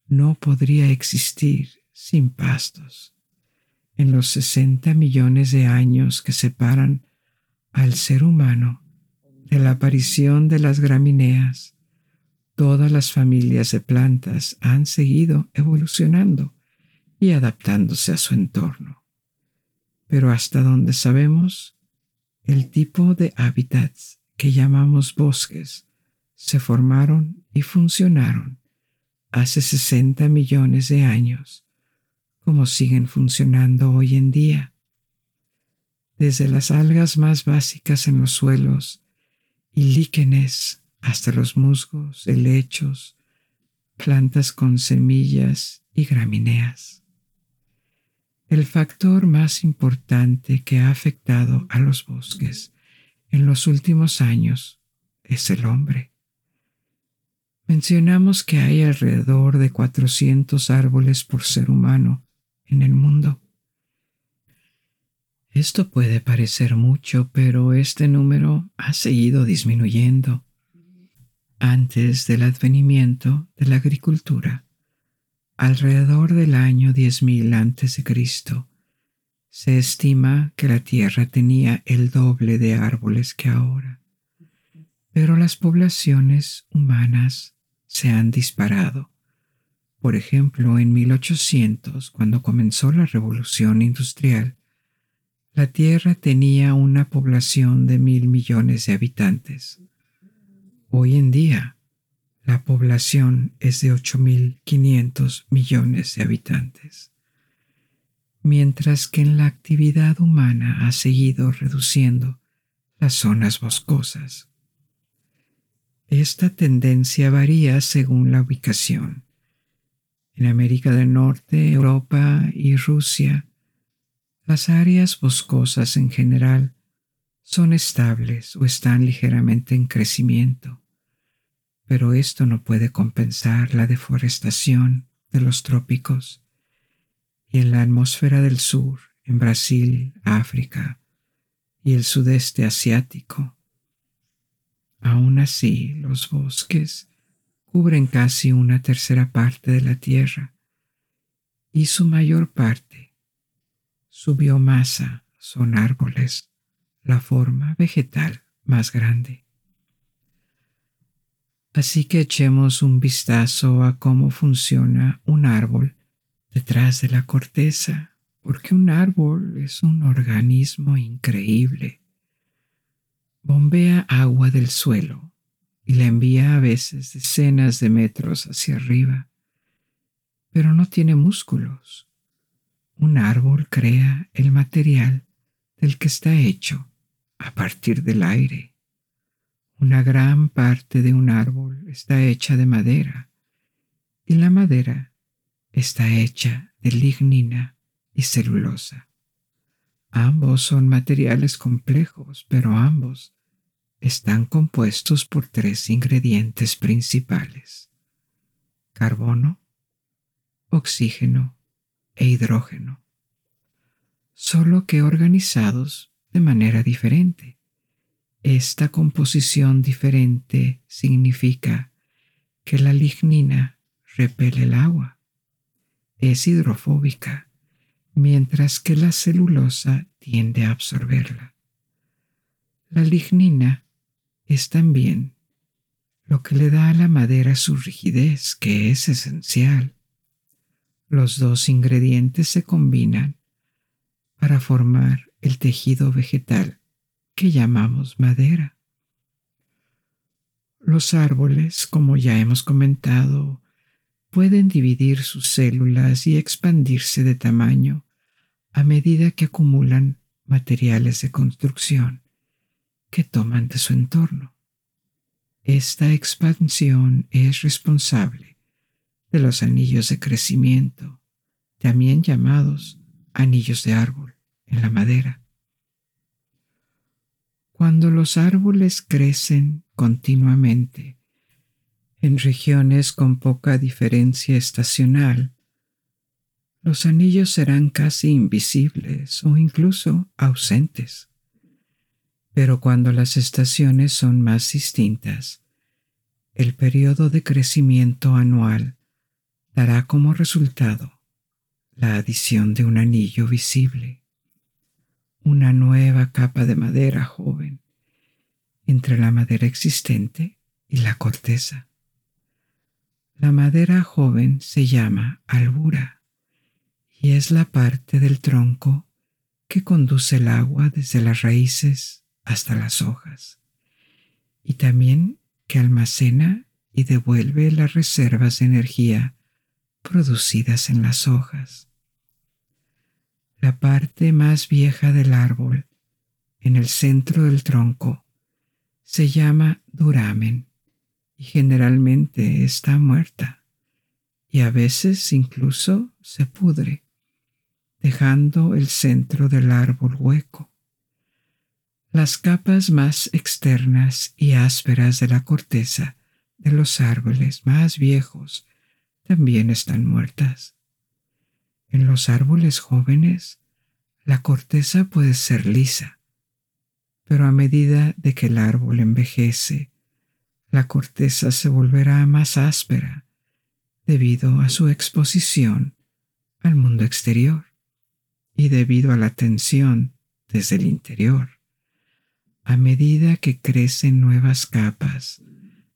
no podría existir sin pastos. En los 60 millones de años que separan al ser humano de la aparición de las gramíneas, todas las familias de plantas han seguido evolucionando y adaptándose a su entorno. Pero hasta donde sabemos, el tipo de hábitats que llamamos bosques se formaron y funcionaron hace 60 millones de años, como siguen funcionando hoy en día. Desde las algas más básicas en los suelos y líquenes hasta los musgos, helechos, plantas con semillas y gramíneas. El factor más importante que ha afectado a los bosques en los últimos años es el hombre. Mencionamos que hay alrededor de 400 árboles por ser humano en el mundo. Esto puede parecer mucho, pero este número ha seguido disminuyendo antes del advenimiento de la agricultura, alrededor del año 10.000 a.C., se estima que la Tierra tenía el doble de árboles que ahora, pero las poblaciones humanas se han disparado, Por ejemplo, en 1800, cuando comenzó la revolución industrial, la Tierra tenía una población de mil millones de habitantes. Hoy en día, la población es de 8.500 millones de habitantes, mientras que en la actividad humana ha seguido reduciendo las zonas boscosas. Esta tendencia varía según la ubicación. En América del Norte, Europa y Rusia, las áreas boscosas en general son estables o están ligeramente en crecimiento, pero esto no puede compensar la deforestación de los trópicos y en la atmósfera del sur, en Brasil, África y el sudeste asiático. Aún así, los bosques cubren casi una tercera parte de la Tierra y su mayor parte su biomasa son árboles, la forma vegetal más grande. Así que echemos un vistazo a cómo funciona un árbol detrás de la corteza, porque un árbol es un organismo increíble. Bombea agua del suelo y la envía a veces decenas de metros hacia arriba, pero no tiene músculos un árbol crea el material del que está hecho a partir del aire. Una gran parte de un árbol está hecha de madera y la madera está hecha de lignina y celulosa. Ambos son materiales complejos, pero ambos están compuestos por tres ingredientes principales. Carbono, oxígeno e hidrógeno, solo que organizados de manera diferente. Esta composición diferente significa que la lignina repele el agua, es hidrofóbica, mientras que la celulosa tiende a absorberla. La lignina es también lo que le da a la madera su rigidez, que es esencial los dos ingredientes se combinan para formar el tejido vegetal que llamamos madera. Los árboles, como ya hemos comentado, pueden dividir sus células y expandirse de tamaño a medida que acumulan materiales de construcción que toman de su entorno. Esta expansión es responsable de los anillos de crecimiento, también llamados anillos de árbol en la madera. Cuando los árboles crecen continuamente en regiones con poca diferencia estacional, los anillos serán casi invisibles o incluso ausentes. Pero cuando las estaciones son más distintas, el periodo de crecimiento anual dará como resultado la adición de un anillo visible, una nueva capa de madera joven entre la madera existente y la corteza. La madera joven se llama albura y es la parte del tronco que conduce el agua desde las raíces hasta las hojas y también que almacena y devuelve las reservas de energía producidas en las hojas. La parte más vieja del árbol, en el centro del tronco, se llama duramen y generalmente está muerta y a veces incluso se pudre, dejando el centro del árbol hueco. Las capas más externas y ásperas de la corteza de los árboles más viejos también están muertas. En los árboles jóvenes, la corteza puede ser lisa, pero a medida de que el árbol envejece, la corteza se volverá más áspera debido a su exposición al mundo exterior y debido a la tensión desde el interior. A medida que crecen nuevas capas,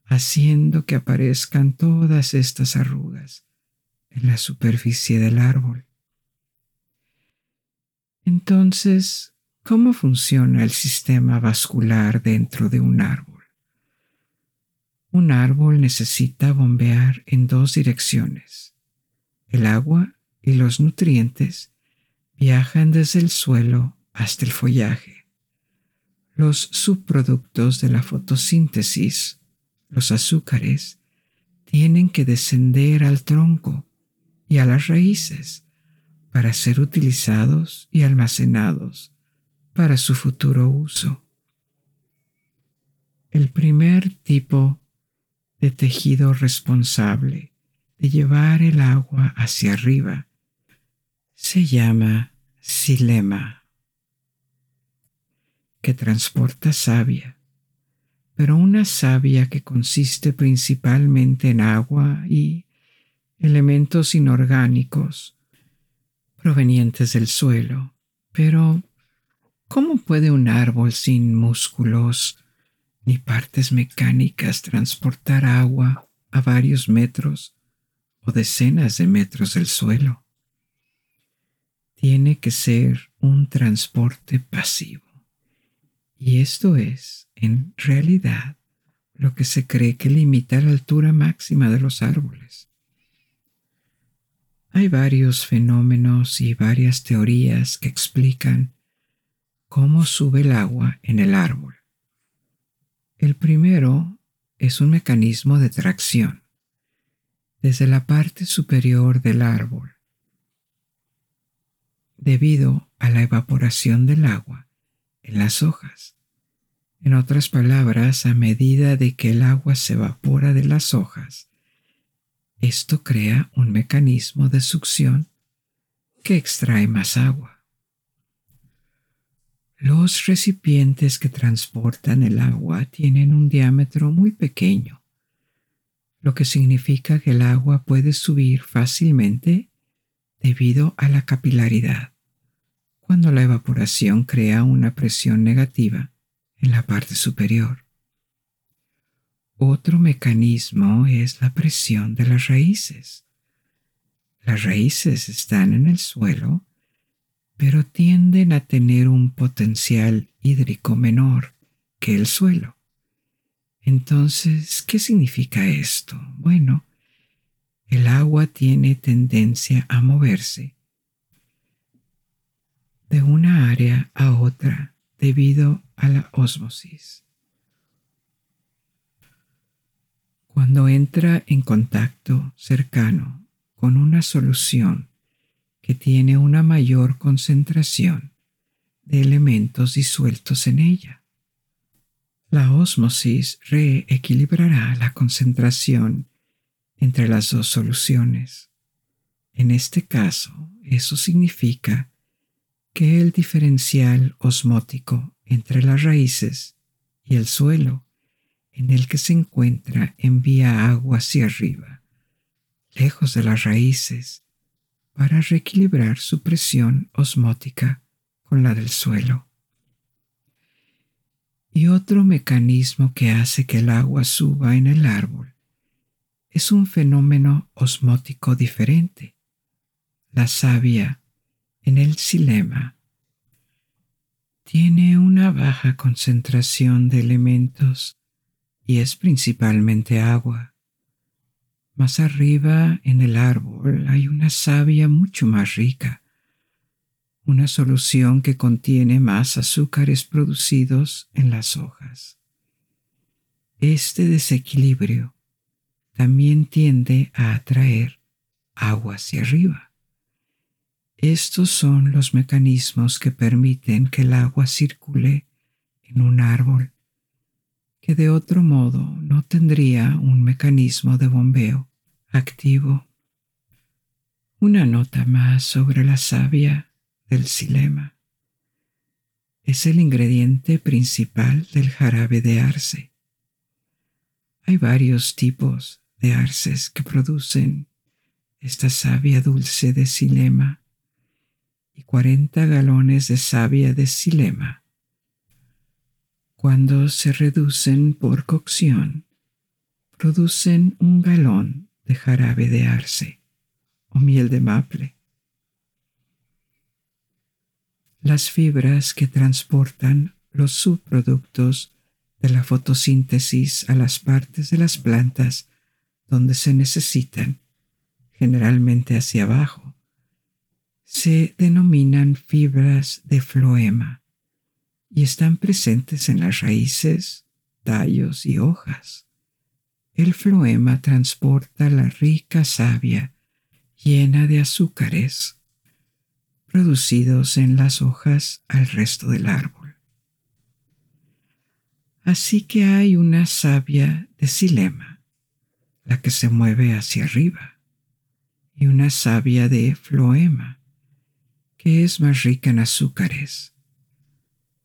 haciendo que aparezcan todas estas arrugas en la superficie del árbol. Entonces, ¿cómo funciona el sistema vascular dentro de un árbol? Un árbol necesita bombear en dos direcciones. El agua y los nutrientes viajan desde el suelo hasta el follaje. Los subproductos de la fotosíntesis, los azúcares, tienen que descender al tronco y a las raíces para ser utilizados y almacenados para su futuro uso. El primer tipo de tejido responsable de llevar el agua hacia arriba se llama silema, que transporta savia, pero una savia que consiste principalmente en agua y elementos inorgánicos provenientes del suelo. Pero, ¿cómo puede un árbol sin músculos ni partes mecánicas transportar agua a varios metros o decenas de metros del suelo? Tiene que ser un transporte pasivo. Y esto es, en realidad, lo que se cree que limita la altura máxima de los árboles. Hay varios fenómenos y varias teorías que explican cómo sube el agua en el árbol. El primero es un mecanismo de tracción desde la parte superior del árbol. Debido a la evaporación del agua en las hojas. En otras palabras, a medida de que el agua se evapora de las hojas, esto crea un mecanismo de succión que extrae más agua. Los recipientes que transportan el agua tienen un diámetro muy pequeño, lo que significa que el agua puede subir fácilmente debido a la capilaridad, cuando la evaporación crea una presión negativa en la parte superior. Otro mecanismo es la presión de las raíces. Las raíces están en el suelo, pero tienden a tener un potencial hídrico menor que el suelo. Entonces, ¿qué significa esto? Bueno, el agua tiene tendencia a moverse de una área a otra debido a la ósmosis. Cuando entra en contacto cercano con una solución que tiene una mayor concentración de elementos disueltos en ella. La ósmosis reequilibrará la concentración entre las dos soluciones. En este caso, eso significa que el diferencial osmótico entre las raíces y el suelo en el que se encuentra envía agua hacia arriba, lejos de las raíces, para reequilibrar su presión osmótica con la del suelo. Y otro mecanismo que hace que el agua suba en el árbol es un fenómeno osmótico diferente. La savia en el xilema tiene una baja concentración de elementos y es principalmente agua. Más arriba en el árbol hay una savia mucho más rica, una solución que contiene más azúcares producidos en las hojas. Este desequilibrio también tiende a atraer agua hacia arriba. Estos son los mecanismos que permiten que el agua circule en un árbol que de otro modo no tendría un mecanismo de bombeo activo. Una nota más sobre la savia del silema. Es el ingrediente principal del jarabe de arce. Hay varios tipos de arces que producen esta savia dulce de silema y 40 galones de savia de silema cuando se reducen por cocción, producen un galón de jarabe de arce. o miel de maple. Las fibras que transportan los subproductos de la fotosíntesis a las partes de las plantas donde se necesitan, generalmente hacia abajo, se denominan fibras de floema y están presentes en las raíces, tallos y hojas. El floema transporta la rica savia llena de azúcares producidos en las hojas al resto del árbol. Así que hay una savia de silema, la que se mueve hacia arriba, y una savia de floema, que es más rica en azúcares.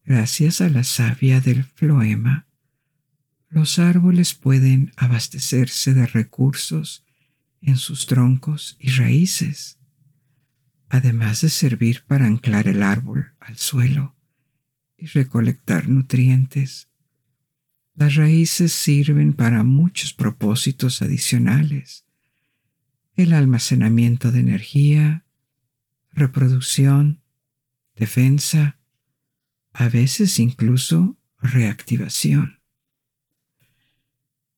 Gracias a la savia del floema, los árboles pueden abastecerse de recursos en sus troncos y raíces, además de servir para anclar el árbol al suelo y recolectar nutrientes. Las raíces sirven para muchos propósitos adicionales. El almacenamiento de energía, reproducción, defensa, a veces incluso reactivación.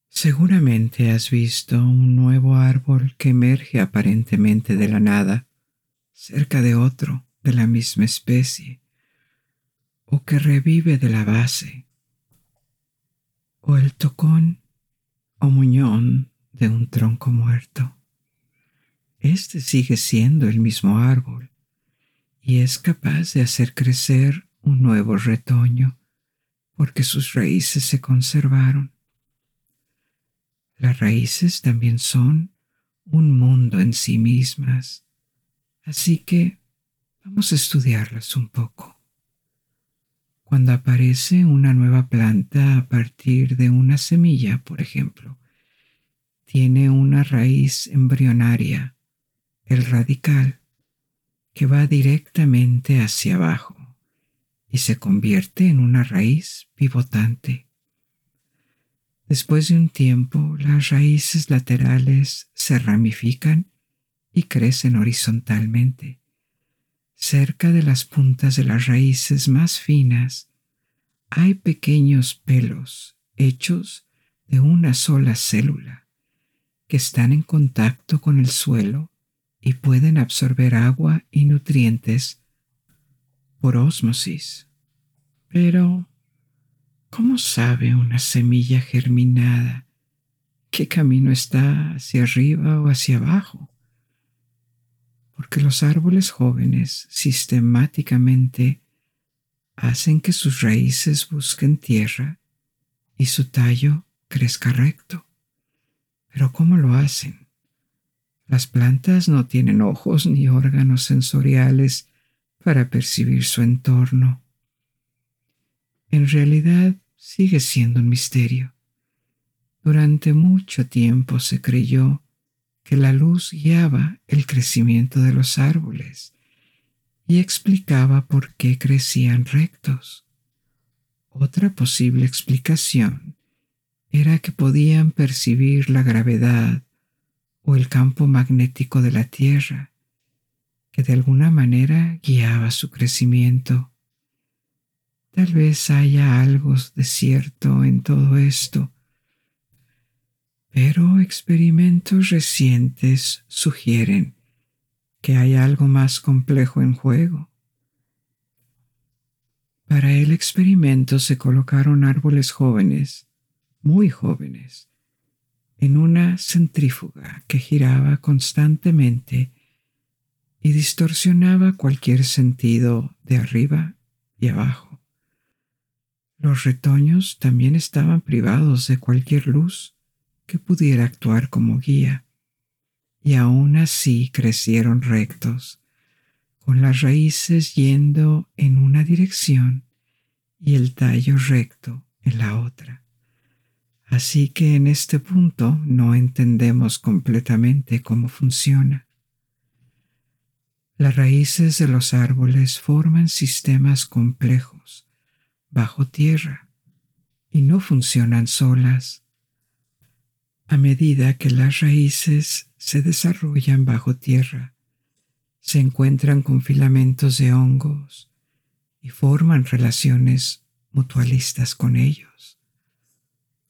Seguramente has visto un nuevo árbol que emerge aparentemente de la nada, cerca de otro de la misma especie, o que revive de la base, o el tocón o muñón de un tronco muerto. Este sigue siendo el mismo árbol y es capaz de hacer crecer un nuevo retoño porque sus raíces se conservaron. Las raíces también son un mundo en sí mismas, así que vamos a estudiarlas un poco. Cuando aparece una nueva planta a partir de una semilla, por ejemplo, tiene una raíz embrionaria, el radical, que va directamente hacia abajo y se convierte en una raíz pivotante. Después de un tiempo, las raíces laterales se ramifican y crecen horizontalmente. Cerca de las puntas de las raíces más finas hay pequeños pelos hechos de una sola célula que están en contacto con el suelo y pueden absorber agua y nutrientes por ósmosis. Pero ¿Cómo sabe una semilla germinada qué camino está hacia arriba o hacia abajo? Porque los árboles jóvenes sistemáticamente hacen que sus raíces busquen tierra y su tallo crezca recto. Pero ¿cómo lo hacen? Las plantas no tienen ojos ni órganos sensoriales para percibir su entorno. En realidad, sigue siendo un misterio. Durante mucho tiempo se creyó que la luz guiaba el crecimiento de los árboles y explicaba por qué crecían rectos. Otra posible explicación era que podían percibir la gravedad o el campo magnético de la Tierra, que de alguna manera guiaba su crecimiento. Tal vez haya algo de cierto en todo esto, pero experimentos recientes sugieren que hay algo más complejo en juego. Para el experimento se colocaron árboles jóvenes, muy jóvenes, en una centrífuga que giraba constantemente y distorsionaba cualquier sentido de arriba y abajo. Los retoños también estaban privados de cualquier luz que pudiera actuar como guía, y aún así crecieron rectos, con las raíces yendo en una dirección y el tallo recto en la otra. Así que en este punto no entendemos completamente cómo funciona. Las raíces de los árboles forman sistemas complejos bajo tierra y no funcionan solas. A medida que las raíces se desarrollan bajo tierra, se encuentran con filamentos de hongos y forman relaciones mutualistas con ellos.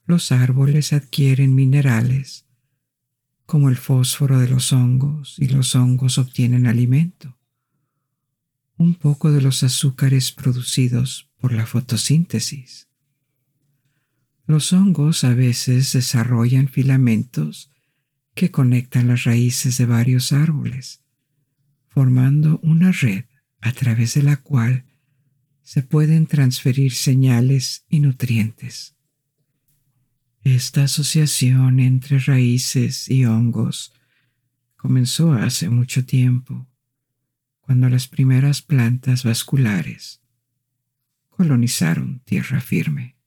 Los árboles adquieren minerales como el fósforo de los hongos y los hongos obtienen alimento. Un poco de los azúcares producidos por la fotosíntesis. Los hongos a veces desarrollan filamentos que conectan las raíces de varios árboles, formando una red a través de la cual se pueden transferir señales y nutrientes. Esta asociación entre raíces y hongos comenzó hace mucho tiempo, cuando las primeras plantas vasculares colonizaron tierra firme.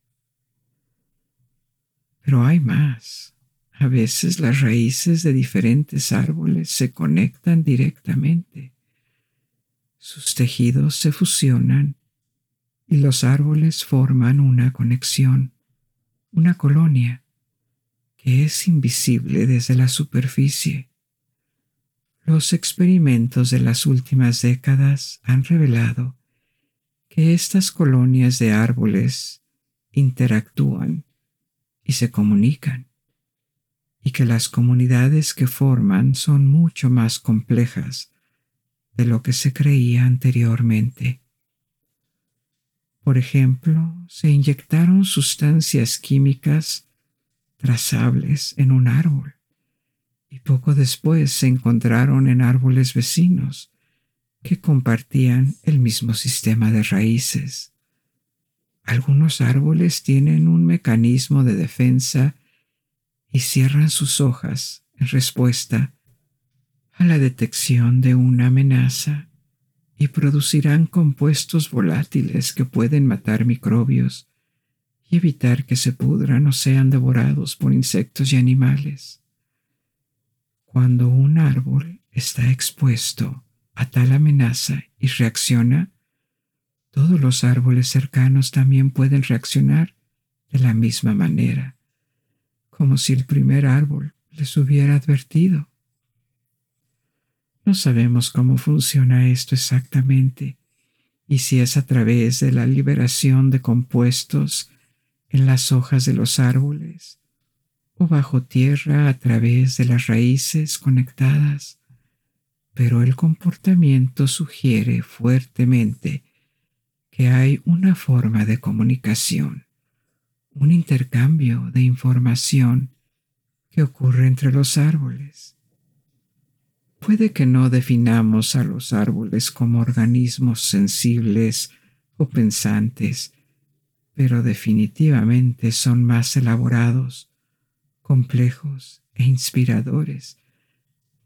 Pero hay más. A veces las raíces de diferentes árboles se conectan directamente. Sus tejidos se fusionan y los árboles forman una conexión una colonia que es invisible desde la superficie. Los experimentos de las últimas décadas han revelado que estas colonias de árboles interactúan y se comunican, y que las comunidades que forman son mucho más complejas de lo que se creía anteriormente. Por ejemplo, se inyectaron sustancias químicas trazables en un árbol y poco después se encontraron en árboles vecinos que compartían el mismo sistema de raíces. Algunos árboles tienen un mecanismo de defensa y cierran sus hojas en respuesta a la detección de una amenaza y producirán compuestos volátiles que pueden matar microbios y evitar que se pudran o sean devorados por insectos y animales. Cuando un árbol está expuesto a tal amenaza y reacciona, todos los árboles cercanos también pueden reaccionar de la misma manera, como si el primer árbol les hubiera advertido. No sabemos cómo funciona esto exactamente y si es a través de la liberación de compuestos en las hojas de los árboles o bajo tierra a través de las raíces conectadas, pero el comportamiento sugiere fuertemente que hay una forma de comunicación, un intercambio de información que ocurre entre los árboles. Puede que no definamos a los árboles como organismos sensibles o pensantes, pero definitivamente son más elaborados, complejos e inspiradores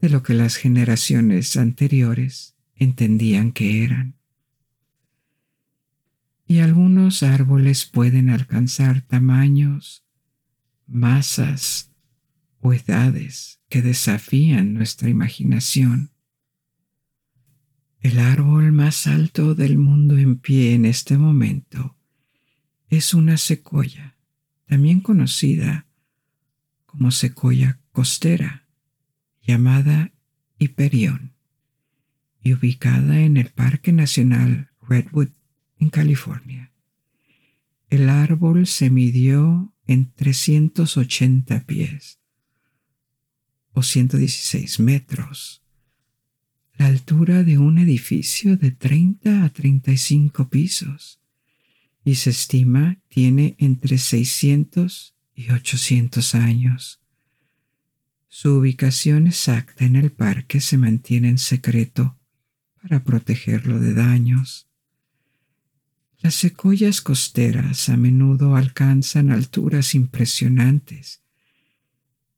de lo que las generaciones anteriores entendían que eran. Y algunos árboles pueden alcanzar tamaños, masas o edades que desafían nuestra imaginación. El árbol más alto del mundo en pie en este momento es una secoya, también conocida como secoya costera, llamada Hiperión, y ubicada en el Parque Nacional Redwood, en California. El árbol se midió en 380 pies o 116 metros, la altura de un edificio de 30 a 35 pisos y se estima tiene entre 600 y 800 años. Su ubicación exacta en el parque se mantiene en secreto para protegerlo de daños. Las secoyas costeras a menudo alcanzan alturas impresionantes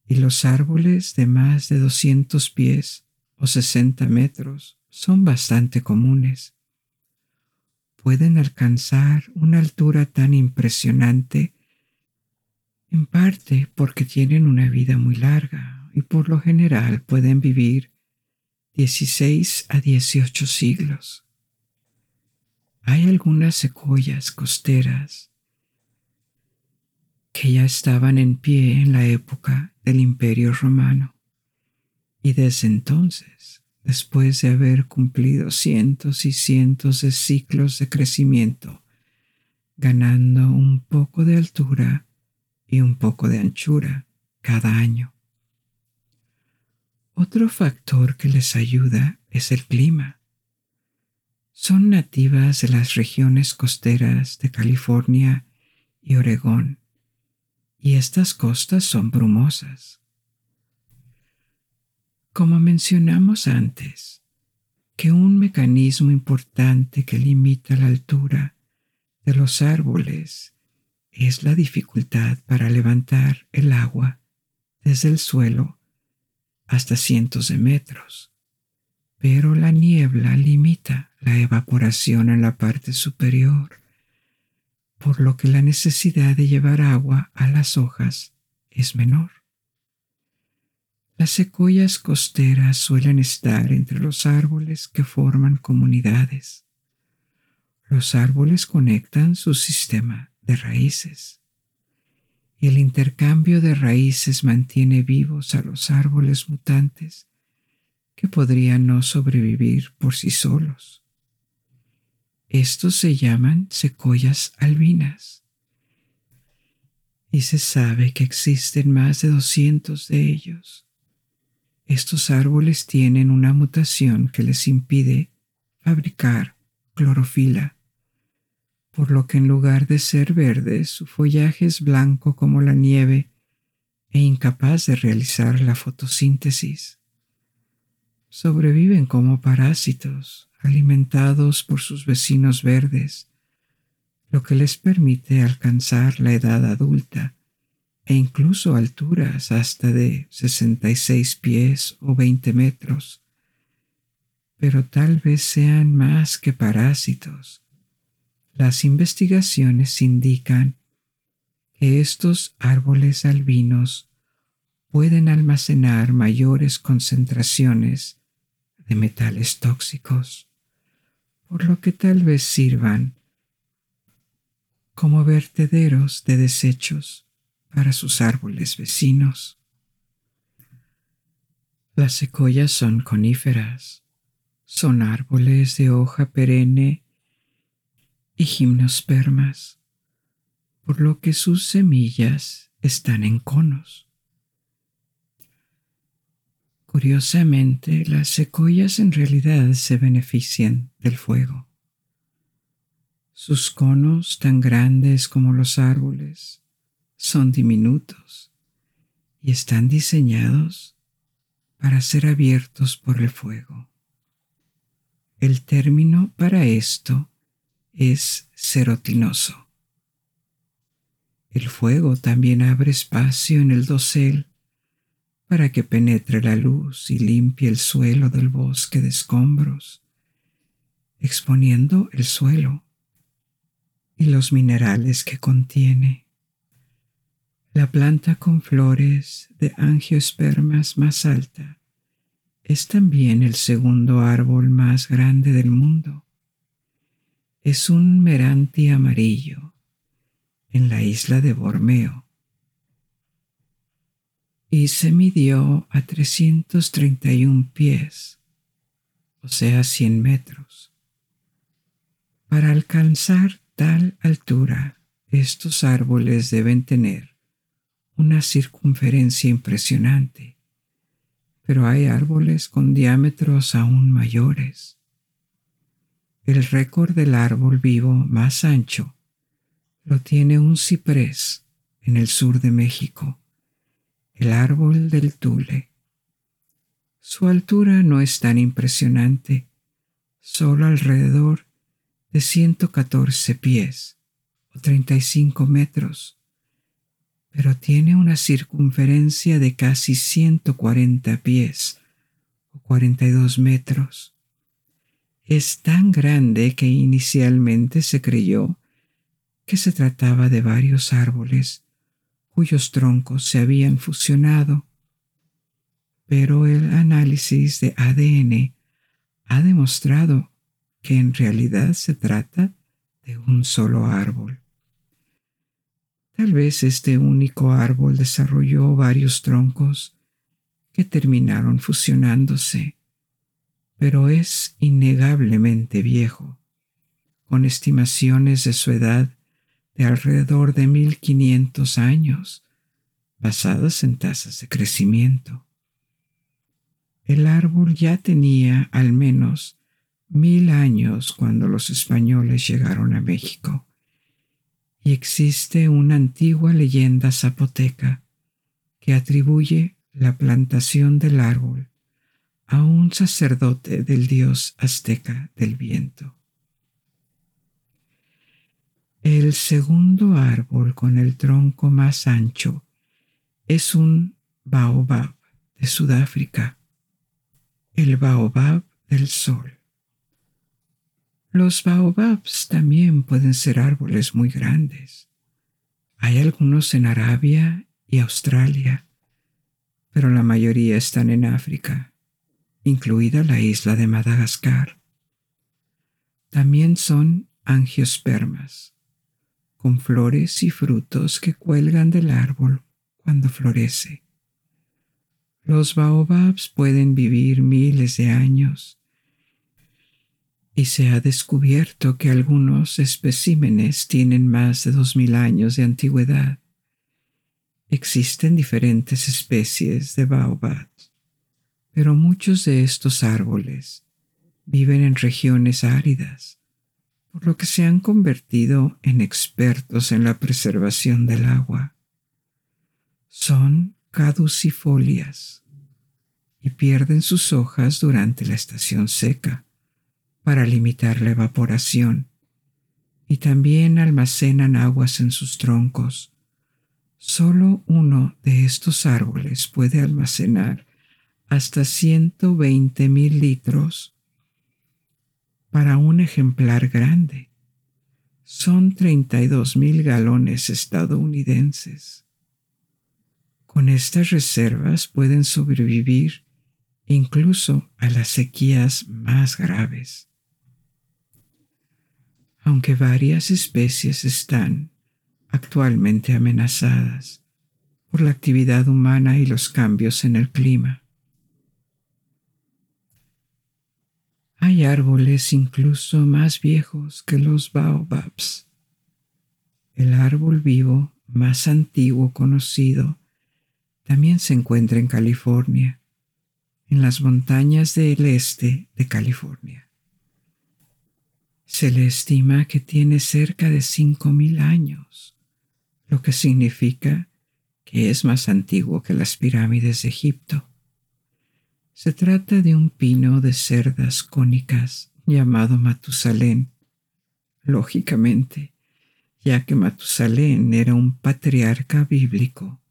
y los árboles de más de 200 pies o 60 metros son bastante comunes. Pueden alcanzar una altura tan impresionante en parte porque tienen una vida muy larga y por lo general pueden vivir 16 a 18 siglos. Hay algunas secoyas costeras que ya estaban en pie en la época del Imperio Romano Y desde entonces, después de haber cumplido cientos y cientos de ciclos de crecimiento, ganando un poco de altura y un poco de anchura cada año. Otro factor que les ayuda es el clima. Son nativas de las regiones costeras de California y Oregón, y estas costas son brumosas. Como mencionamos antes, que un mecanismo importante que limita la altura de los árboles es la dificultad para levantar el agua desde el suelo hasta cientos de metros. Pero la niebla limita la evaporación en la parte superior, por lo que la necesidad de llevar agua a las hojas es menor. Las secuoyas costeras suelen estar entre los árboles que forman comunidades. Los árboles conectan su sistema de raíces y el intercambio de raíces mantiene vivos a los árboles mutantes que podrían no sobrevivir por sí solos. Estos se llaman secoyas albinas y se sabe que existen más de 200 de ellos. Estos árboles tienen una mutación que les impide fabricar clorofila, por lo que en lugar de ser verde, su follaje es blanco como la nieve e incapaz de realizar la fotosíntesis. Sobreviven como parásitos, alimentados por sus vecinos verdes, lo que les permite alcanzar la edad adulta e incluso alturas hasta de 66 pies o 20 metros. Pero tal vez sean más que parásitos. Las investigaciones indican que estos árboles albinos pueden almacenar mayores concentraciones de metales tóxicos, por lo que tal vez sirvan como vertederos de desechos para sus árboles vecinos. Las secoyas son coníferas, son árboles de hoja perenne y gimnospermas, por lo que sus semillas están en conos. Curiosamente, las secoyas en realidad se benefician del fuego. Sus conos, tan grandes como los árboles, son diminutos y están diseñados para ser abiertos por el fuego. El término para esto es serotinoso. El fuego también abre espacio en el dosel para que penetre la luz y limpie el suelo del bosque de escombros, exponiendo el suelo y los minerales que contiene. La planta con flores de angiospermas más alta es también el segundo árbol más grande del mundo. Es un meranti amarillo en la isla de Bormeo y se midió a 331 pies, o sea, 100 metros. Para alcanzar tal altura, estos árboles deben tener una circunferencia impresionante, pero hay árboles con diámetros aún mayores. El récord del árbol vivo más ancho lo tiene un ciprés en el sur de México, el árbol del Tule. Su altura no es tan impresionante, solo alrededor de 114 pies o 35 metros pero tiene una circunferencia de casi 140 pies o 42 metros. Es tan grande que inicialmente se creyó que se trataba de varios árboles cuyos troncos se habían fusionado, pero el análisis de ADN ha demostrado que en realidad se trata de un solo árbol. Tal vez este único árbol desarrolló varios troncos que terminaron fusionándose, pero es innegablemente viejo, con estimaciones de su edad de alrededor de 1500 años, basadas en tasas de crecimiento. El árbol ya tenía al menos mil años cuando los españoles llegaron a México, y existe una antigua leyenda zapoteca que atribuye la plantación del árbol a un sacerdote del dios azteca del viento. El segundo árbol con el tronco más ancho es un baobab de Sudáfrica, el baobab del sol. Los baobabs también pueden ser árboles muy grandes. Hay algunos en Arabia y Australia, pero la mayoría están en África, incluida la isla de Madagascar. También son angiospermas, con flores y frutos que cuelgan del árbol cuando florece. Los baobabs pueden vivir miles de años y se ha descubierto que algunos especímenes tienen más de dos mil años de antigüedad. Existen diferentes especies de baobabs, pero muchos de estos árboles viven en regiones áridas, por lo que se han convertido en expertos en la preservación del agua. Son caducifolias y pierden sus hojas durante la estación seca para limitar la evaporación y también almacenan aguas en sus troncos. Solo uno de estos árboles puede almacenar hasta 120 mil litros para un ejemplar grande. Son 32 mil galones estadounidenses. Con estas reservas pueden sobrevivir incluso a las sequías más graves aunque varias especies están actualmente amenazadas por la actividad humana y los cambios en el clima. Hay árboles incluso más viejos que los baobabs. El árbol vivo más antiguo conocido también se encuentra en California, en las montañas del este de California. Se le estima que tiene cerca de cinco mil años, lo que significa que es más antiguo que las pirámides de Egipto. Se trata de un pino de cerdas cónicas llamado Matusalén, lógicamente, ya que Matusalén era un patriarca bíblico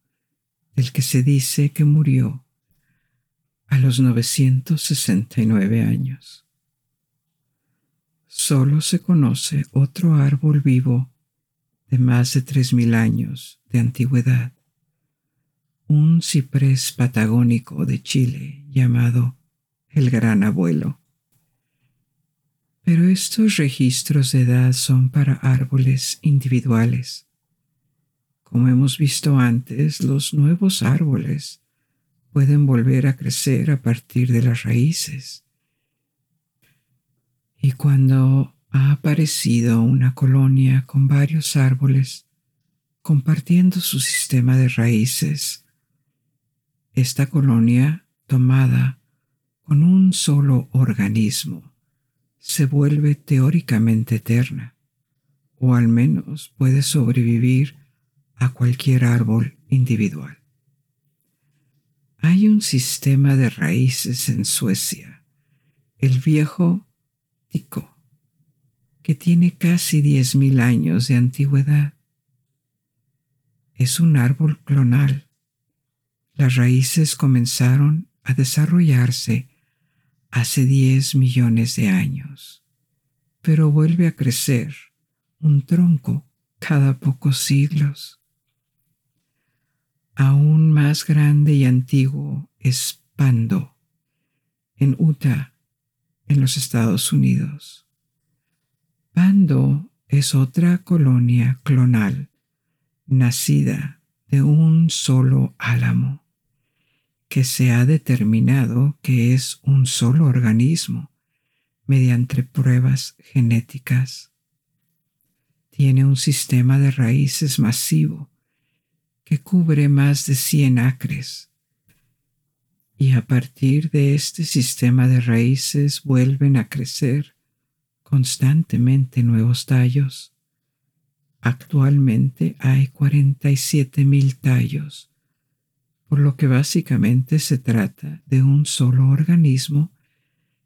del que se dice que murió a los 969 años. Solo se conoce otro árbol vivo de más de tres mil años de antigüedad, un ciprés patagónico de Chile llamado el Gran Abuelo. Pero estos registros de edad son para árboles individuales. Como hemos visto antes, los nuevos árboles pueden volver a crecer a partir de las raíces y cuando ha aparecido una colonia con varios árboles compartiendo su sistema de raíces, esta colonia tomada con un solo organismo se vuelve teóricamente eterna, o al menos puede sobrevivir a cualquier árbol individual. Hay un sistema de raíces en Suecia, el viejo que tiene casi 10.000 años de antigüedad. Es un árbol clonal. Las raíces comenzaron a desarrollarse hace 10 millones de años, pero vuelve a crecer un tronco cada pocos siglos. Aún más grande y antiguo es Pando, en Utah, en los Estados Unidos. Pando es otra colonia clonal, nacida de un solo álamo, que se ha determinado que es un solo organismo mediante pruebas genéticas. Tiene un sistema de raíces masivo que cubre más de 100 acres. Y a partir de este sistema de raíces vuelven a crecer constantemente nuevos tallos. Actualmente hay 47 mil tallos, por lo que básicamente se trata de un solo organismo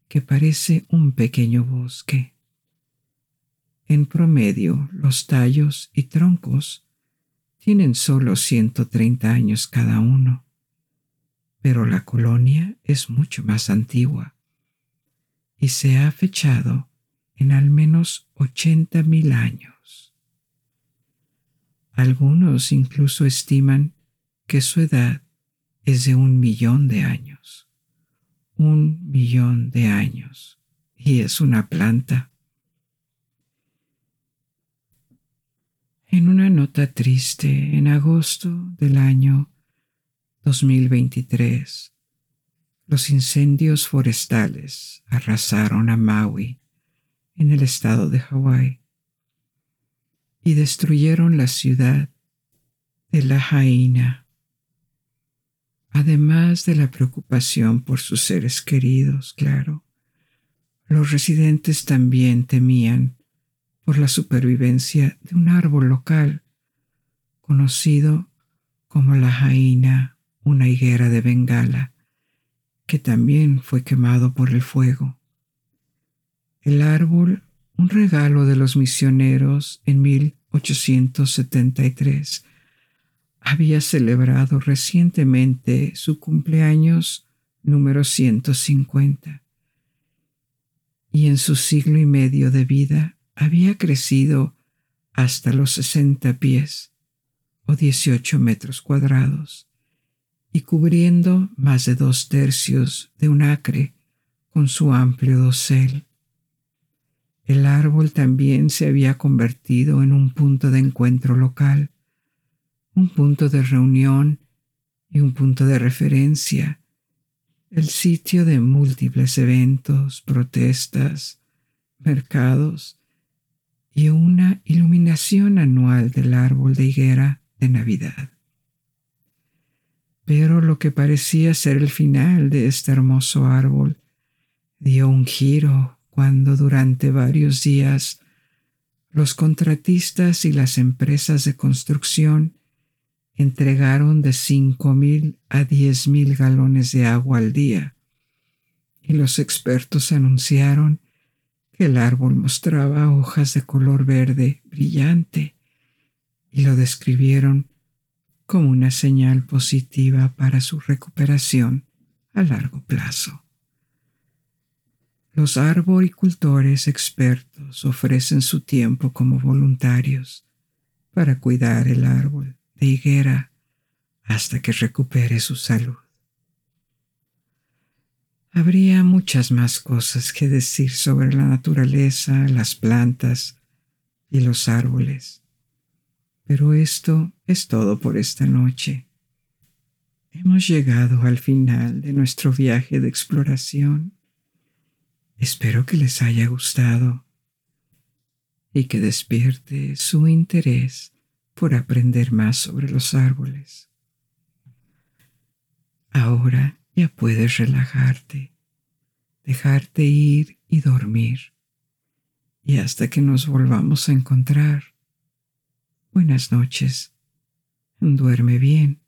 que parece un pequeño bosque. En promedio, los tallos y troncos tienen solo 130 años cada uno, pero la colonia es mucho más antigua y se ha fechado en al menos 80 mil años. Algunos incluso estiman que su edad es de un millón de años. Un millón de años. Y es una planta. En una nota triste, en agosto del año 2023, los incendios forestales arrasaron a Maui, en el estado de Hawái, y destruyeron la ciudad de La Jaina, además de la preocupación por sus seres queridos, claro. Los residentes también temían por la supervivencia de un árbol local conocido como la jaina, una higuera de Bengala, que también fue quemado por el fuego. El árbol, un regalo de los misioneros en 1873, había celebrado recientemente su cumpleaños número 150 y en su siglo y medio de vida había crecido hasta los 60 pies o 18 metros cuadrados y cubriendo más de dos tercios de un acre con su amplio dosel. El árbol también se había convertido en un punto de encuentro local, un punto de reunión y un punto de referencia, el sitio de múltiples eventos, protestas, mercados y una iluminación anual del árbol de higuera de Navidad. Pero lo que parecía ser el final de este hermoso árbol dio un giro cuando durante varios días los contratistas y las empresas de construcción entregaron de cinco mil a diez mil galones de agua al día y los expertos anunciaron el árbol mostraba hojas de color verde brillante y lo describieron como una señal positiva para su recuperación a largo plazo. Los arboricultores expertos ofrecen su tiempo como voluntarios para cuidar el árbol de higuera hasta que recupere su salud. Habría muchas más cosas que decir sobre la naturaleza, las plantas y los árboles. Pero esto es todo por esta noche. Hemos llegado al final de nuestro viaje de exploración. Espero que les haya gustado y que despierte su interés por aprender más sobre los árboles. Ahora ya puedes relajarte, dejarte ir y dormir. Y hasta que nos volvamos a encontrar. Buenas noches. Duerme bien.